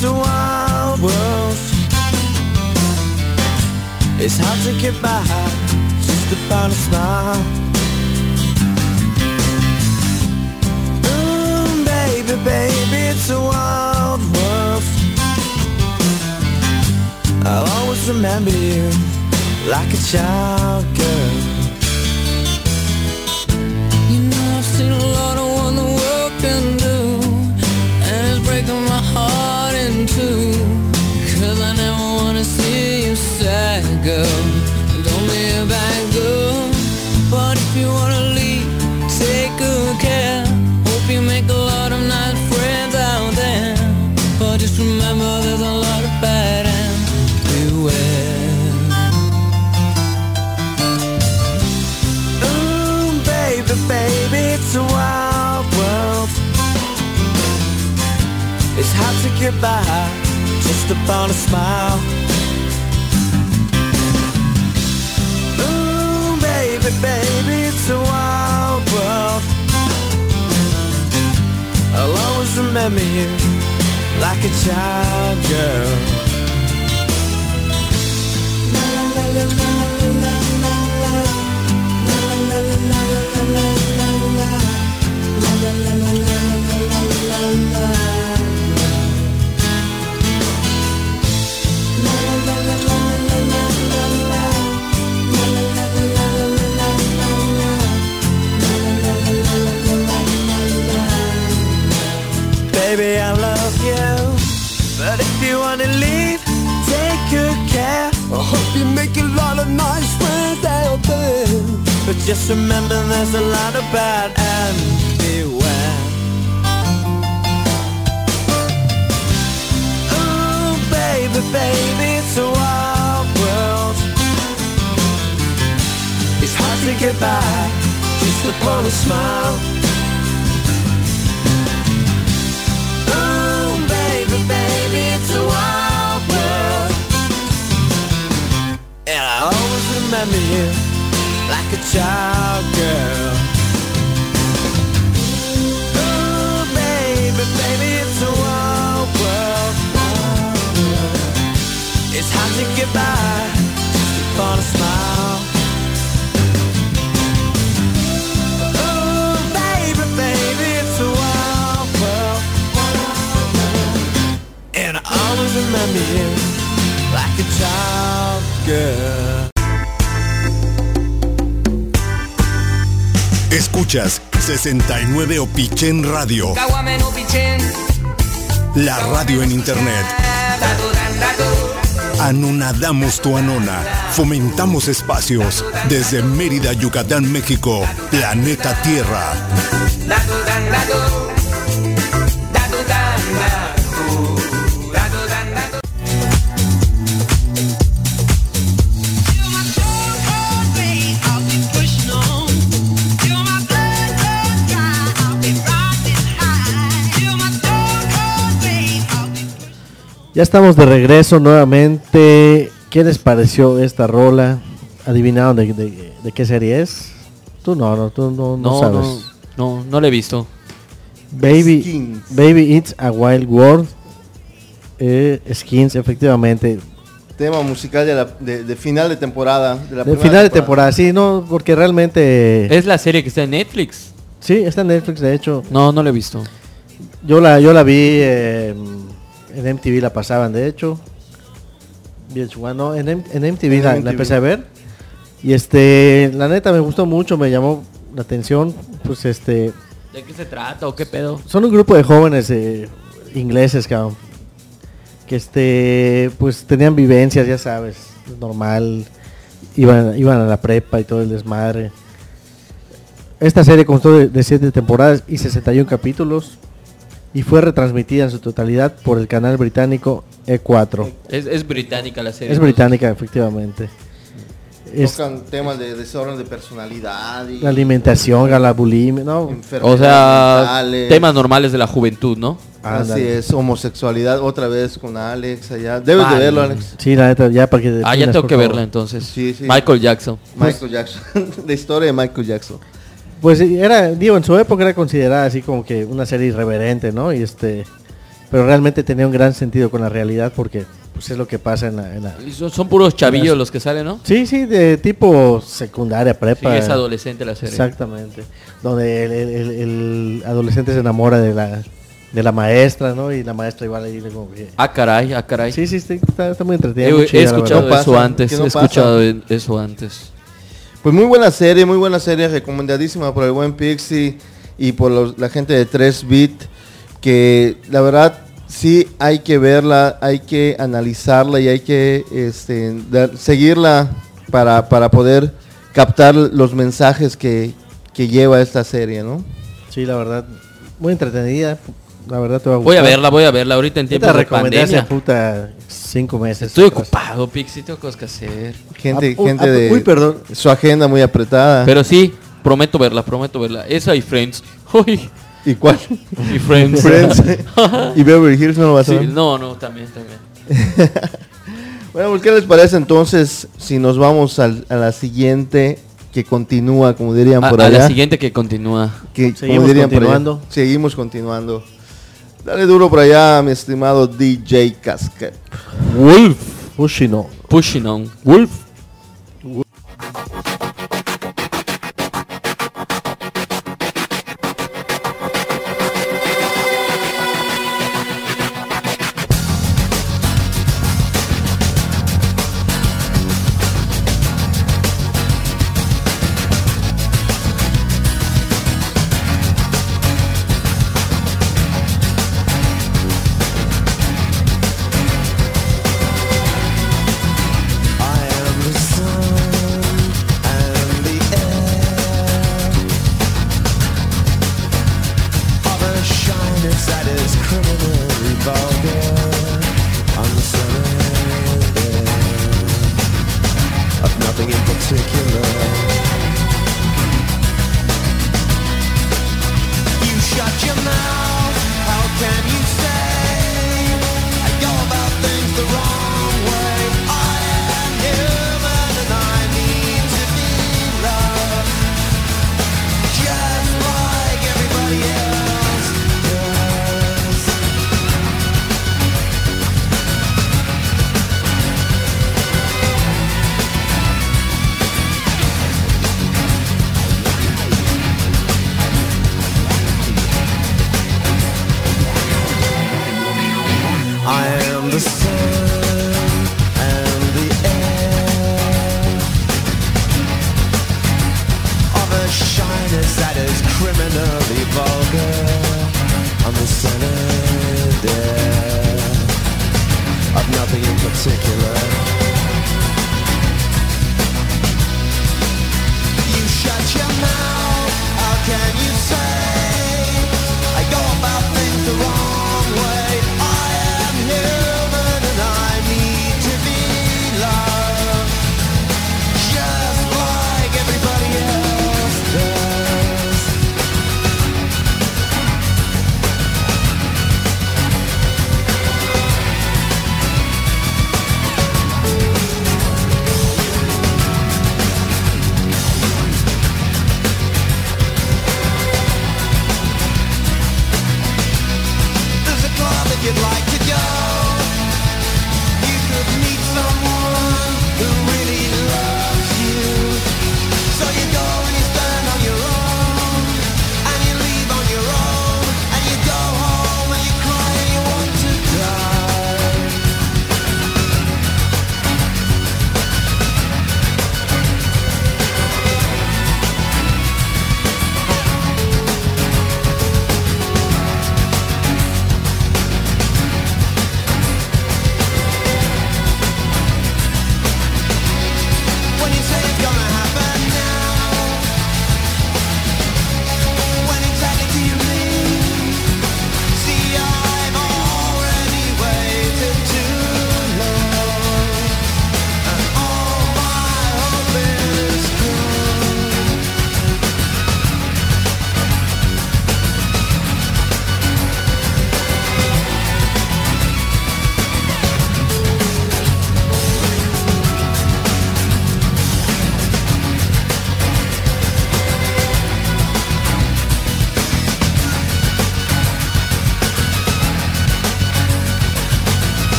It's a wild world. It's hard to get by just upon a smile. Ooh, baby, baby, it's a wild world. I'll always remember you like a child girl. Hard by just upon a smile. Ooh, baby, baby, it's a wild world. I'll always remember you like a child girl. Wanna leave, take good care. I hope you make a lot of nice friends out there. But just remember there's a lot of bad and beware. Ooh, baby, baby, it's a wild world. It's hard to get by just upon a smile. Remember you like a child girl. Ooh, baby, baby, it's a wild world. It's hard to get by just upon a smile. Ooh, baby, baby, it's a wild world. And I always remember you like a child girl. Escuchas 69 Opichen Radio, la radio en internet. Anonadamos tu anona, fomentamos espacios desde Mérida, Yucatán, México, planeta Tierra. Ya estamos de regreso nuevamente. ¿Qué les pareció esta rola? ¿Adivinaron de, de- de qué serie es? Tú no, no, tú no, no No, sabes. no, no, no le he visto. Baby, Skins. Baby It's a Wild World. Eh, skins, efectivamente. Tema musical de, la, de, de final de temporada. De, la final de temporada, sí, no, porque realmente. Es la serie que está en Netflix. Sí, está en Netflix, de hecho. No, no la he visto. Yo la, yo la vi eh, en MTV, la pasaban, de hecho. VH1, no, en, MTV, En la, empecé a ver. Y este, la neta me gustó mucho, me llamó la atención. Pues este, ¿De qué se trata o qué pedo? son un grupo de jóvenes eh, ingleses, cabrón. Que este, pues tenían vivencias, ya sabes, normal. Iban, iban a la prepa y todo el desmadre. Esta serie constó de, de siete temporadas y 61 capítulos. Y fue retransmitida en su totalidad por el canal británico E4. Es, es británica la serie. Es británica, efectivamente. Es Tocan temas de desorden de personalidad. Y la alimentación, la bulimia, ¿no? O enfermedades sea, mentales. temas normales de la juventud, ¿no? Así es, homosexualidad otra vez con Alex allá. Debes de verlo, Alex. Sí, la neta, ya para que... Ah, ya tengo que verla entonces. Sí, sí. Michael Jackson. Michael Jackson. <laughs> la historia de Michael Jackson. Pues era, digo, en su época era considerada así como que una serie irreverente, ¿no? Y este, pero realmente tenía un gran sentido con la realidad porque pues es lo que pasa en la... en la- Y Son, son puros chavillos los que salen, ¿no? Sí, sí, de tipo secundaria, Sí, prepa. es adolescente la serie. Exactamente. Donde el, el- el- el adolescente se enamora de la, de la maestra, ¿no? Y la maestra igual ahí le como que... Ah, caray, ah, caray. Sí, sí, sí, está, está muy entretenida. He, escuchado. No eso pasa, antes, no he escuchado eso antes. Pues muy buena serie, muy buena serie, recomendadísima por el buen Pixie y por los- la gente de 3 Bit, que la verdad sí hay que verla, hay que analizarla y hay que este, dar- seguirla para, para poder captar los mensajes que, que lleva esta serie, ¿no? Sí, la verdad, muy entretenida. La verdad te va a Voy a gustar. verla, voy a verla ahorita en tiempos de pandemia. puta cinco meses. Estoy atrás. ocupado, Pixie, tengo cosas que hacer. Gente, Ah, gente ah, de uy, perdón. su agenda muy apretada. Pero sí, prometo verla, prometo verla. Esa y Friends. <laughs> Uy, ¿Y cuál? y Friends. Friends. <laughs> ¿Y Beverly Hills no lo vas a Sí, ver? no, no, también, también. <laughs> Bueno, pues, ¿qué les parece entonces si nos vamos al- a la siguiente que continúa, como dirían A, por a allá? la siguiente que continúa. que, como Seguimos por allá, continuando. seguimos continuando. Dale duro por allá, mi estimado DJ Casquet. Wolf. Pushino. Pushing on. Wolf. I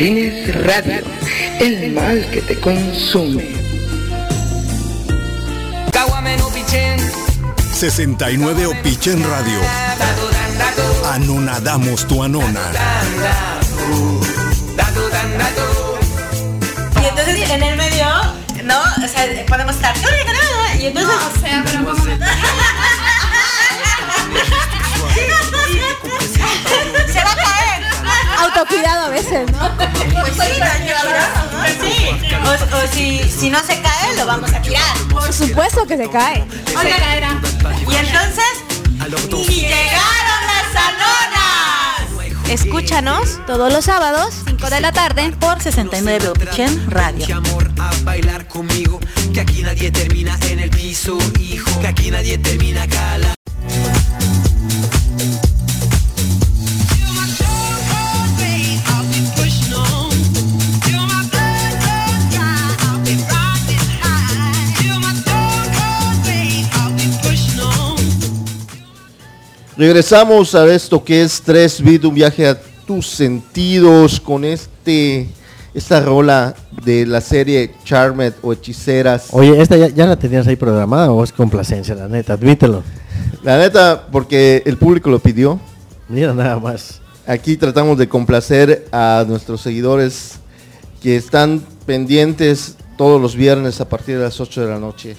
Orines Radio, el mal que te consume. 69 Opichen Radio. Anonadamos tu anona. Y entonces en el medio, ¿no? O sea, podemos estar. Y entonces. o sea, pero Se <laughs> Autocuidado a veces, ¿no? Pues sí, sí. O, o si, si no se cae, lo vamos a tirar. Por supuesto que se cae. Oigan, y entonces. ¡Y llegaron las anonas! Escúchanos todos los sábados, 5 de la tarde, por 69 Opichen Radio. amor a bailar conmigo Que aquí nadie termina en el piso, hijo Que aquí nadie termina cala Regresamos a esto que es 3 bit, un viaje a tus sentidos con este esta rola de la serie Charmed o Hechiceras. Oye, ¿esta ya, ya la tenías ahí programada o es complacencia, la neta? Admítelo. La neta, porque el público lo pidió. Mira nada más. Aquí tratamos de complacer a nuestros seguidores que están pendientes todos los viernes a partir de las 8 de la noche.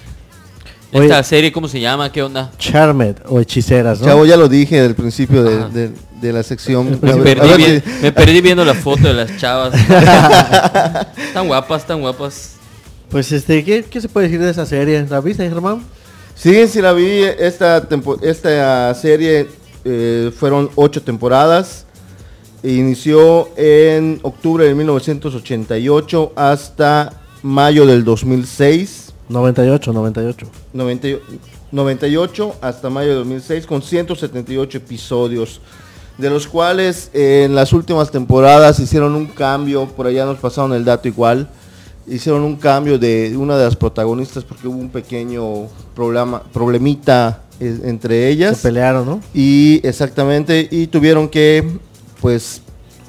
¿Esta serie cómo se llama? ¿Qué onda? Charmed o hechiceras, ¿no? Chavo, ya lo dije al principio de, de- de la sección. Perdí, me perdí viendo la foto de las chavas. <laughs> tan guapas, tan guapas. Pues este, ¿qué, qué se puede decir de esa serie? ¿La viste, Germán? Sí, sí la vi. Esta, tempo- esta serie eh, fueron ocho temporadas. Inició en octubre de 1988 hasta mayo del 2006. 98, 98. 90 98 hasta mayo de 2006 con 178 episodios. De los cuales eh, en las últimas temporadas hicieron un cambio, por allá nos pasaron el dato igual, hicieron un cambio de una de las protagonistas porque hubo un pequeño problema, problemita eh, entre ellas. Se pelearon, ¿no? Y exactamente, y tuvieron que pues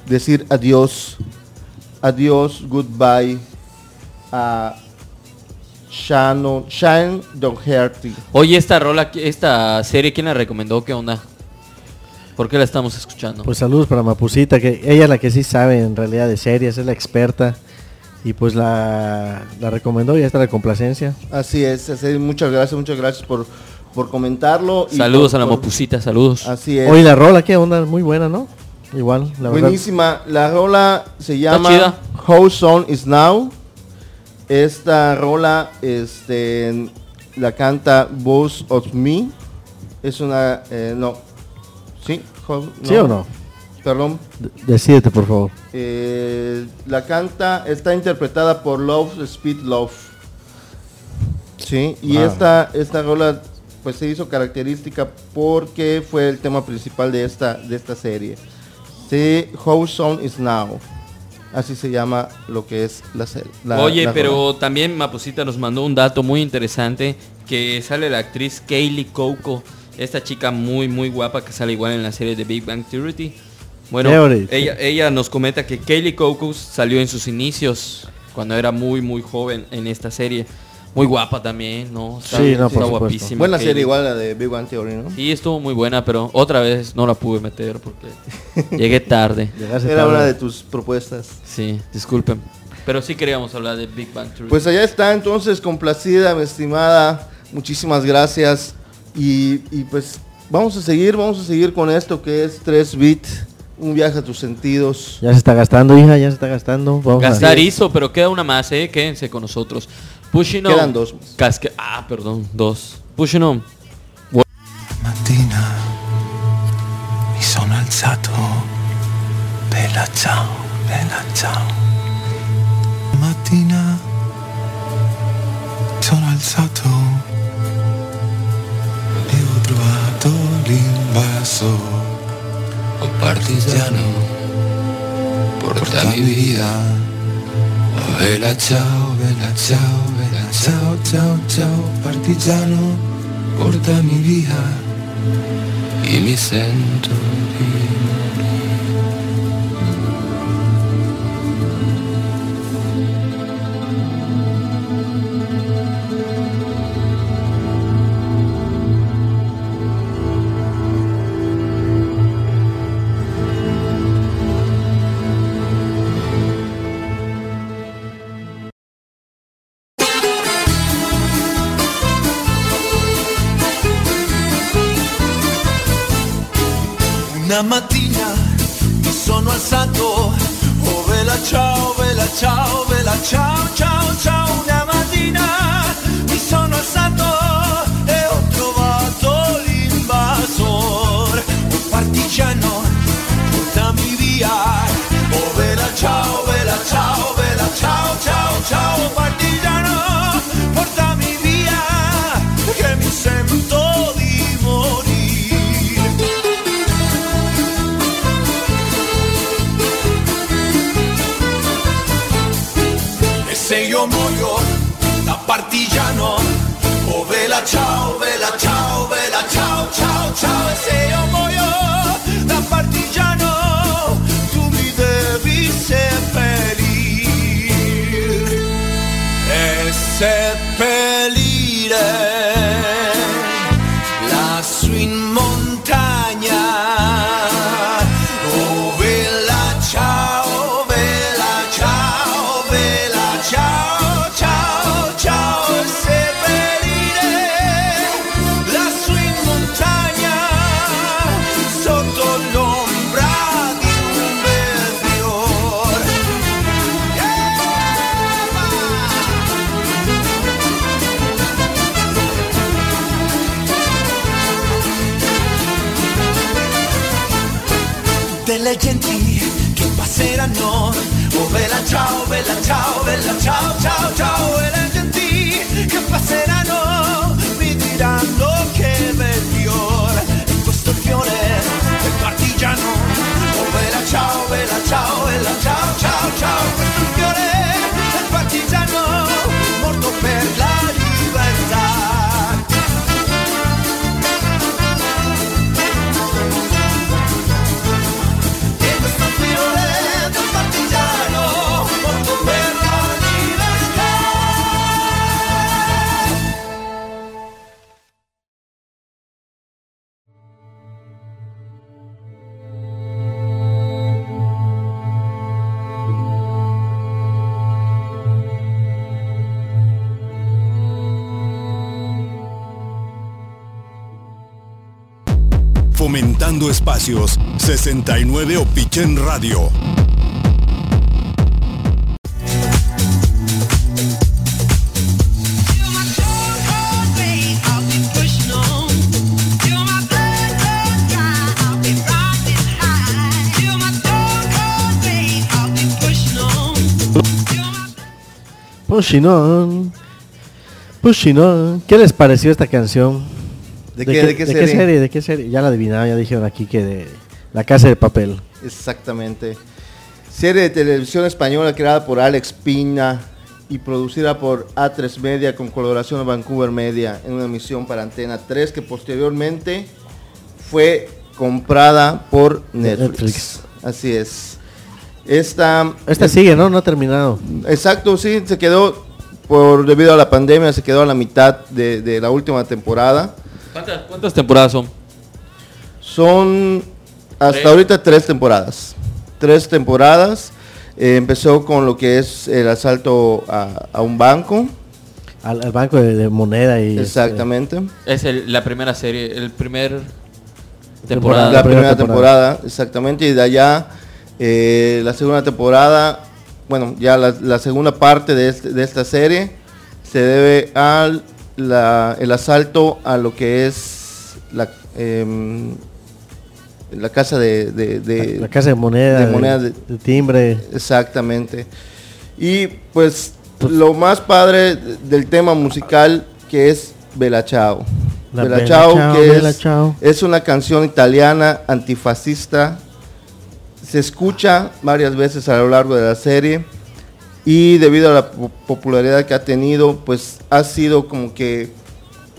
decir adiós, adiós, goodbye a Shannon, Shane Doherty. Oye, esta rola, esta serie, ¿quién la recomendó? ¿Qué onda? ¿Por qué la estamos escuchando? Pues saludos para Mapucita, que ella es la que sí sabe en realidad de series, es la experta. Y pues la, la recomendó y está la complacencia. Así es, así es, muchas gracias, muchas gracias por, por comentarlo. y Saludos por- a la por- Mopusita, saludos. Así es. Oye, la rola, ¿qué onda? Muy buena, ¿no? Igual, la verdad. Buenísima. La rola se llama. How Song Is Now. Esta rola este, la canta Voice of Me. Es una... eh, no. ¿Sí? How- ¿Sí o no? Perdón. Decídete, por favor. Eh, la canta está interpretada por Love Speed Love. Sí, y Ah. esta, esta rola pues se hizo característica porque fue el tema principal de esta, de esta serie. Sí, How Song Is Now. Así se llama lo que es la serie. la- Oye, la pero también Mapusita nos mandó un dato muy interesante que sale la actriz Kaylee Coco, esta chica muy muy guapa que sale igual en la serie de Big Bang Theory. Bueno, Theory. ella, ella nos comenta que Kaylee Coco salió en sus inicios cuando era muy muy joven en esta serie. Muy guapa también, ¿no? Está, Sí, no, está por supuesto. guapísima. Buena serie igual la de Big Bang Theory, ¿no? Sí, estuvo muy buena, pero otra vez no la pude meter porque <laughs> llegué tarde. Era una de tus propuestas. Sí, disculpen. Pero sí queríamos hablar de Big Bang Theory. Pues allá está entonces, complacida, mi estimada. Muchísimas gracias. Y, y pues vamos a seguir, vamos a seguir con esto que es 3 bit, un viaje a tus sentidos. Ya se está gastando, hija, ya se está gastando. Vamos a- Gastar hizo, pero queda una más, ¿eh? Quédense con nosotros. Pushing on. Quedan dos. Casque- ah, perdón, dos. Pushing on. mattina mi sono alzato, bella ciao, bella ciao. Mattina sono alzato e ho trovato l'invaso. Oh partigiano, porta mi via. Bella ciao, bella ciao, bella ciao, ciao, ciao, partigiano, portami via. E mi sento di morire. Una mattina mi sono alzato, oh vela ciao, vela ciao, vela ciao, ciao, ciao. Una mattina se io muoio da partigiano, oh vela ciao, vela ciao, vela ciao, ciao, ciao. E se io muoio da partigiano, tu mi devi seppellire. E seppellire ciao, bella ciao, ciao, ciao. E le genti che passeranno mi diranno che bel fiore. E questo fiore è partigiano. Oh bella ciao, bella ciao, bella ciao, ciao, ciao. Espacios. 69 Opichen Radio. Pushing on. Pushing on. ¿Qué les pareció esta canción? ¿De qué- de qué serie? serie? ¿De qué serie? Ya la adivinaron, ya dijeron aquí que de La Casa de Papel. Exactamente. Serie de televisión española creada por Alex Pina y producida por A3 Media con colaboración de Vancouver Media en una emisión para Antena 3 que posteriormente fue comprada por Netflix. Netflix. Así es. Esta, Esta sigue, ¿no? No ha terminado. Exacto, sí, se quedó por debido a la pandemia, se quedó a la mitad de, de la última temporada. ¿Cuántas, cuántas temporadas son? Son hasta Tres. ahorita tres temporadas. Tres temporadas. Eh, empezó con lo que es el asalto a, a un banco. Al, al banco de, de moneda y... este, Exactamente. Es el- la primera serie, el primer La temporada. primera temporada. exactamente. Y de allá, eh, la segunda temporada, bueno, ya la, la segunda parte de, este- de esta serie se debe al la- el asalto a lo que es la, em, la casa de, de- de- La, la casa de moneda, de de, moneda de- de timbre. Exactamente. Y pues lo más padre del tema musical que es Bella Ciao. La Bella Bella Ciao, Ciao, que Bella es, Ciao. es una canción italiana antifascista. Se escucha varias veces a lo largo de la serie y debido a la po- popularidad que ha tenido, pues ha sido como que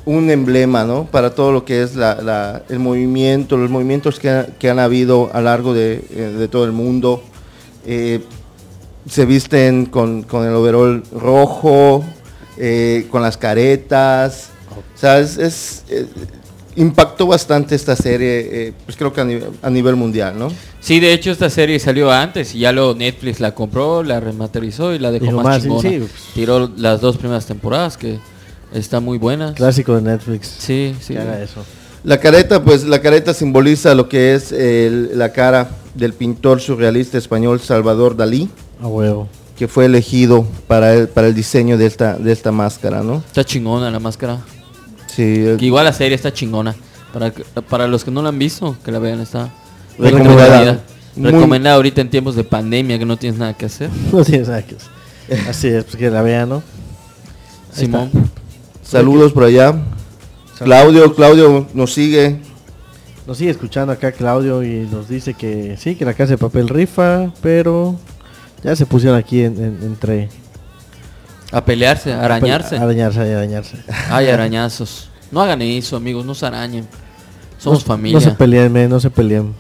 un emblema, ¿no? Para todo lo que es la- la- el movimiento, los movimientos que, ha- que han habido a lo largo de, eh, de todo el mundo. Eh, se visten con, con el overol rojo, eh, con las caretas. O sea, es, es, impactó bastante esta serie, eh, pues creo que a, nivel- a nivel mundial, ¿no? Sí, de hecho esta serie salió antes y ya luego Netflix la compró, la remasterizó y la dejó más, más, sí, chingona. sí. Tiró las dos primeras temporadas que están muy buenas. Clásico de Netflix. Sí, sí. Que haga eso. La careta, pues la careta simboliza lo que es el- la cara del pintor surrealista español Salvador Dalí, A huevo. que fue elegido para el, para el diseño de esta, de esta máscara, ¿no? Está chingona la máscara. Sí, Que igual la serie está chingona. Para, para los que no la han visto, que la vean, está Recomendada. Muy- Recomendada ahorita en tiempos de pandemia que no tienes nada que hacer. <laughs> No tienes nada que hacer. Así es, pues que la vean, ¿no? Ahí Simón. está. saludos por allá. Claudio, Claudio nos sigue. Nos sigue escuchando acá Claudio y nos dice que sí, que la casa de papel rifa, pero ya se pusieron aquí en- en- entre... A pelearse, a arañarse. Arañarse, arañarse. Ay, arañazos. No hagan eso, amigos, no se arañen. Somos No- familia. No se peleen, men, no se peleen.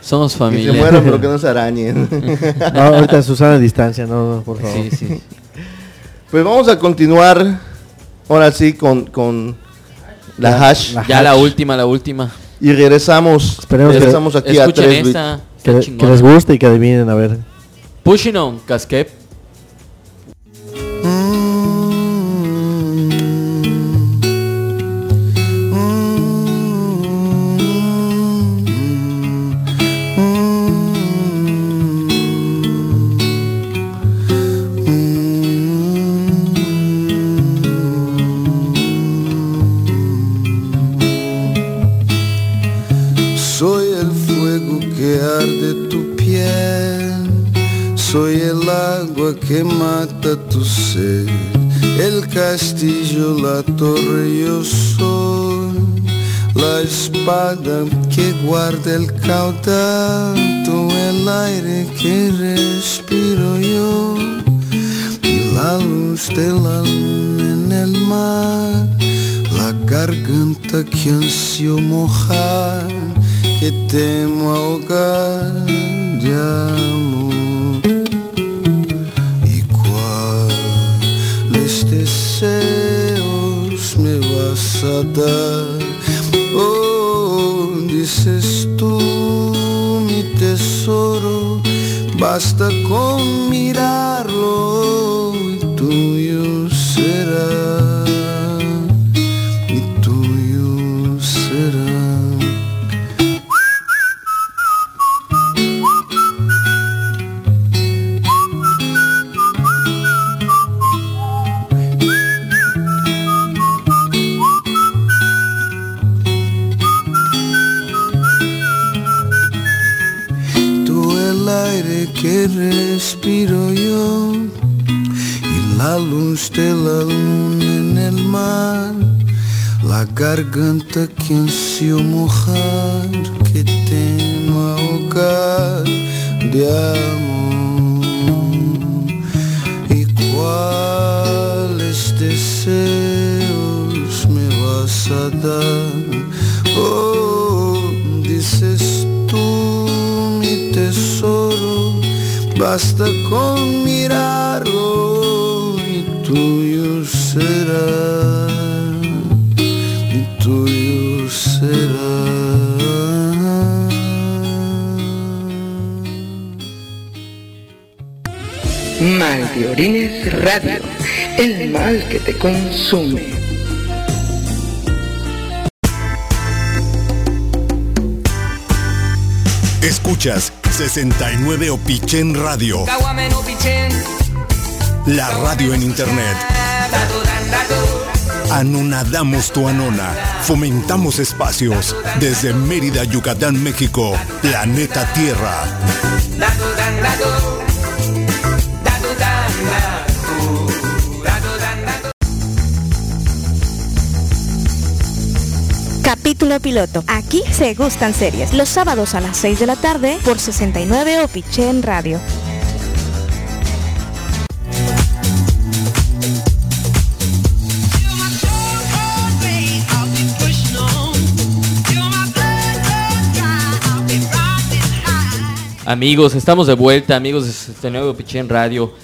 Somos Que familia. se mueran, pero que <laughs> no se arañen. No, ahorita Susana a distancia, no, no, por favor. Sí, sí. Pues vamos a continuar ahora sí con, con la, La- hash. la Ya la última, la última. Y regresamos, Esperemos que- regresamos aquí a 3 esta. Que, que les guste y que adivinen, a ver. Pushing on. Que mata tu sed, el castillo, la torre yo soy, la espada que guarda el caudal, tú el aire que respiro yo, y la luz de la luna en el mar, la garganta que ansio mojar, que temo ahogar de amor. Deseos me vas a dar? Oh, dices tú, mi tesoro, basta con mirarlo la luz de la luna en el mar, la garganta que ansio mojar, que temo ahogar de amor. ¿Y cuáles deseos me vas a dar? Oh, dices tú, mi tesoro, basta con mirarlo y tuyo será, y tuyo será. Mal de Orines Radio, el mal que te consume. Escuchas 69 Opichen Radio, la radio en internet. Anonadamos tu anona, fomentamos espacios desde Mérida, Yucatán, México, planeta Tierra. Capítulo piloto. Aquí se gustan series. Los sábados a las 6 de la tarde por 69 Opichen Radio. Amigos, estamos de vuelta, amigos de este nuevo Pichén Radio.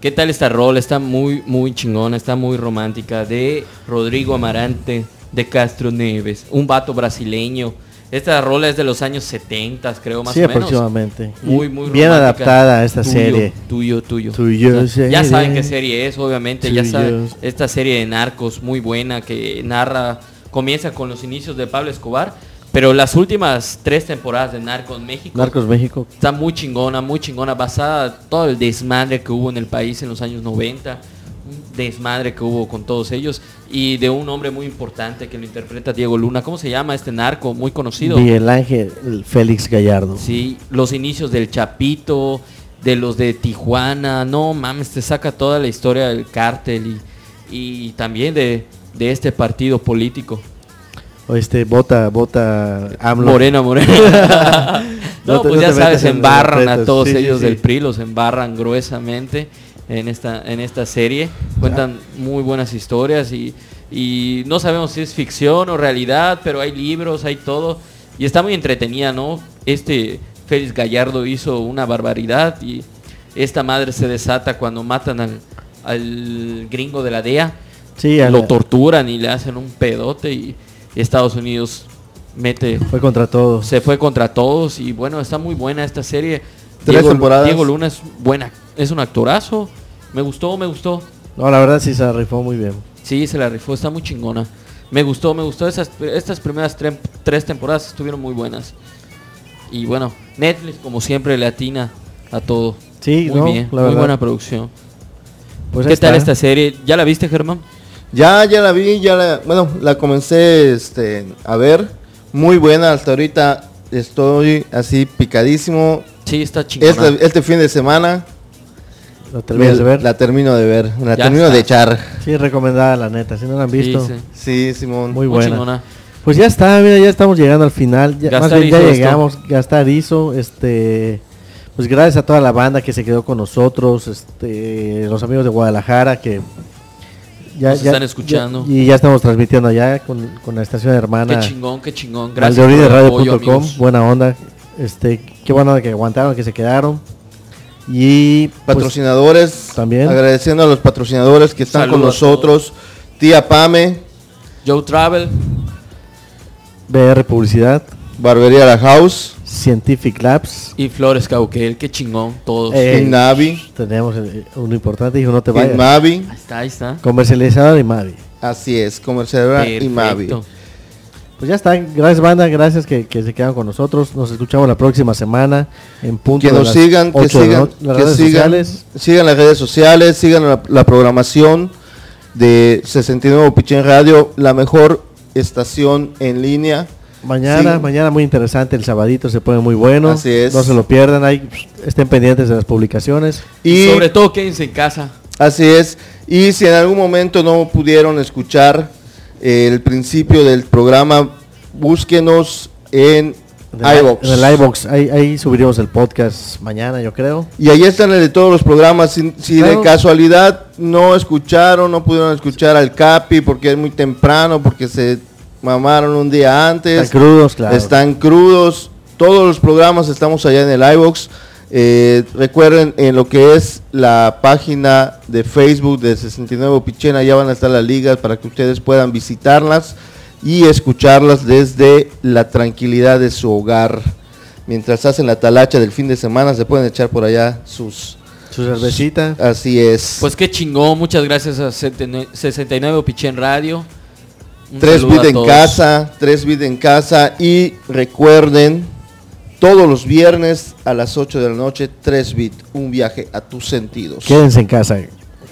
¿Qué tal esta rola? Está muy, muy chingona, está muy romántica. De Rodrigo Amarante, de Castro Neves, un vato brasileño. Esta rola es de los años 70, creo, más Sí, o menos. aproximadamente. Muy, muy bien romántica. adaptada a esta Tuyo, serie. Tuyo, tuyo. Tuyo ya, ya saben qué serie es, obviamente. Ya Tuyo. saben, esta serie de narcos muy buena que narra comienza con los inicios de Pablo Escobar, pero las últimas tres temporadas de Narcos México Narcos México. está muy chingona, muy chingona, basada todo el desmadre que hubo en el país en los años 90, un desmadre que hubo con todos ellos y de un hombre muy importante que lo interpreta Diego Luna. ¿Cómo se llama este narco muy conocido? Miguel Ángel Félix Gallardo. Sí, los inicios del Chapito, de los de Tijuana, no mames, te saca toda la historia del cártel y, y también de, de este partido político. O este, bota, bota AMLO. Morena, morena. <laughs> no, <laughs> pues no ya sabes, embarran a todos. Sí, ellos sí. del PRI, los embarran gruesamente en esta, en esta serie. Cuentan muy buenas historias y, y no sabemos si es ficción o realidad, pero hay libros, hay todo. Y está muy entretenida, ¿no? Este Félix Gallardo hizo una barbaridad y esta madre se desata cuando matan al, al gringo de la DEA. Sí, lo torturan y le hacen un pedote y Estados Unidos mete Fue contra todos. se fue contra todos y bueno está muy buena esta serie. Tres Diego, temporadas. Diego Luna es buena es un actorazo. Me gustó me gustó. No, la verdad sí se rifó muy bien. sí se la rifó está muy chingona. Me gustó me gustó. Esas estas primeras tre- tres temporadas estuvieron muy buenas. Y bueno Netflix como siempre le atina a todo. Sí, muy no, bien la muy buena producción. Pues qué ahí tal está. esta serie ya la viste Germán Ya, ya la vi, ya la, bueno, la comencé este, a ver. Muy buena, hasta ahorita estoy así picadísimo. sí está chingona Este, este fin de semana ¿Lo terminas me- de ver? la termino de ver, la Ya termino está. de echar. Sí, recomendada la neta. Si no la han visto, Sí, sí. Sí, Simón. muy Muy buena. chingona. Pues ya está, mira, ya estamos llegando al final. Ya, más bien ya esto. llegamos, gastar hizo, este pues gracias a toda la banda que se quedó con nosotros, este los amigos de Guadalajara que ya, Nos están escuchando. ya- y ya estamos transmitiendo allá con, con la estación hermana qué chingón qué chingón gracias Valdeorideradio.com, apoyo, amigos. buena onda. Este, qué buena onda que aguantaron, que se quedaron. Y pues, Patrocinadores, también. agradeciendo a los patrocinadores que están con Saludos nosotros. Tía Pame, Joe Travel BR Publicidad, Barbería La House, Scientific Labs, y Flores Cauquel qué chingón todos Eh, Innavi, tenemos uno importante, dijo no te vayas. Inmavi, ahí está ahí está Comercializador de Mavi. así es, comerciadora Inmavi. Perfecto. Pues ya está, gracias banda, gracias que, que se quedan con nosotros. Nos escuchamos la próxima semana en punto Que de nos las sigan, que 8 de la sigan, las que redes sigan, sociales. sigan las redes sociales, sigan la, la programación de 69 Pichén Radio, la mejor estación en línea. Mañana, Sí. mañana muy interesante, el sabadito se pone muy bueno. Así es. No se lo pierdan, ahí estén pendientes de las publicaciones. y sobre todo quédense en casa así es. Y si en algún momento no pudieron escuchar eh, el principio del programa, búsquenos en iVoox. En el iVoox, ahí, ahí subiremos el podcast mañana, yo creo. Y ahí están el de todos los programas. Si, si Claro. de casualidad no escucharon, no pudieron escuchar al Capi porque es muy temprano, porque se mamaron un día antes. Están crudos, claro. Están crudos. Todos los programas estamos allá en el iVox. Eh, recuerden en lo que es la página de Facebook de 69 Pichena, ya van a estar las ligas para que ustedes puedan visitarlas y escucharlas desde la tranquilidad de su hogar. Mientras hacen la talacha del fin de semana, se pueden echar por allá sus... Su cervecita. Así es. pues qué chingón muchas gracias a 69 Pichén Radio Un tres saludo bit a en casa, tres bit en casa y recuerden todos los viernes a las 8 de la noche, 3 bit, un viaje a tus sentidos. Quédense en casa.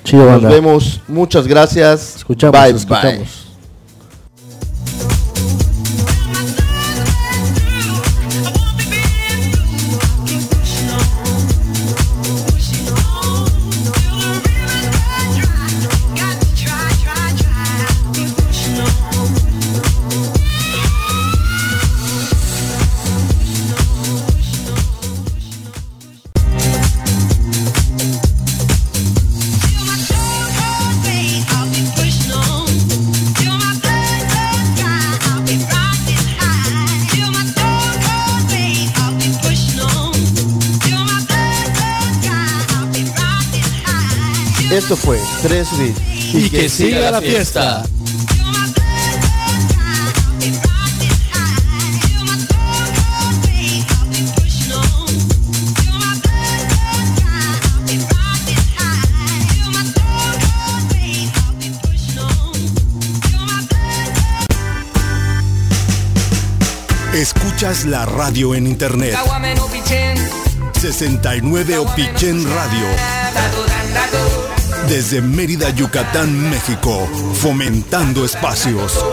Chido, Nos banda. vemos, muchas gracias. Escuchamos, bye, escuchamos. bye. Esto fue 3 bit. Y que siga la fiesta. Escuchas la radio en internet. 69 Opichen Radio. Desde Mérida, Yucatán, México. Fomentando espacios.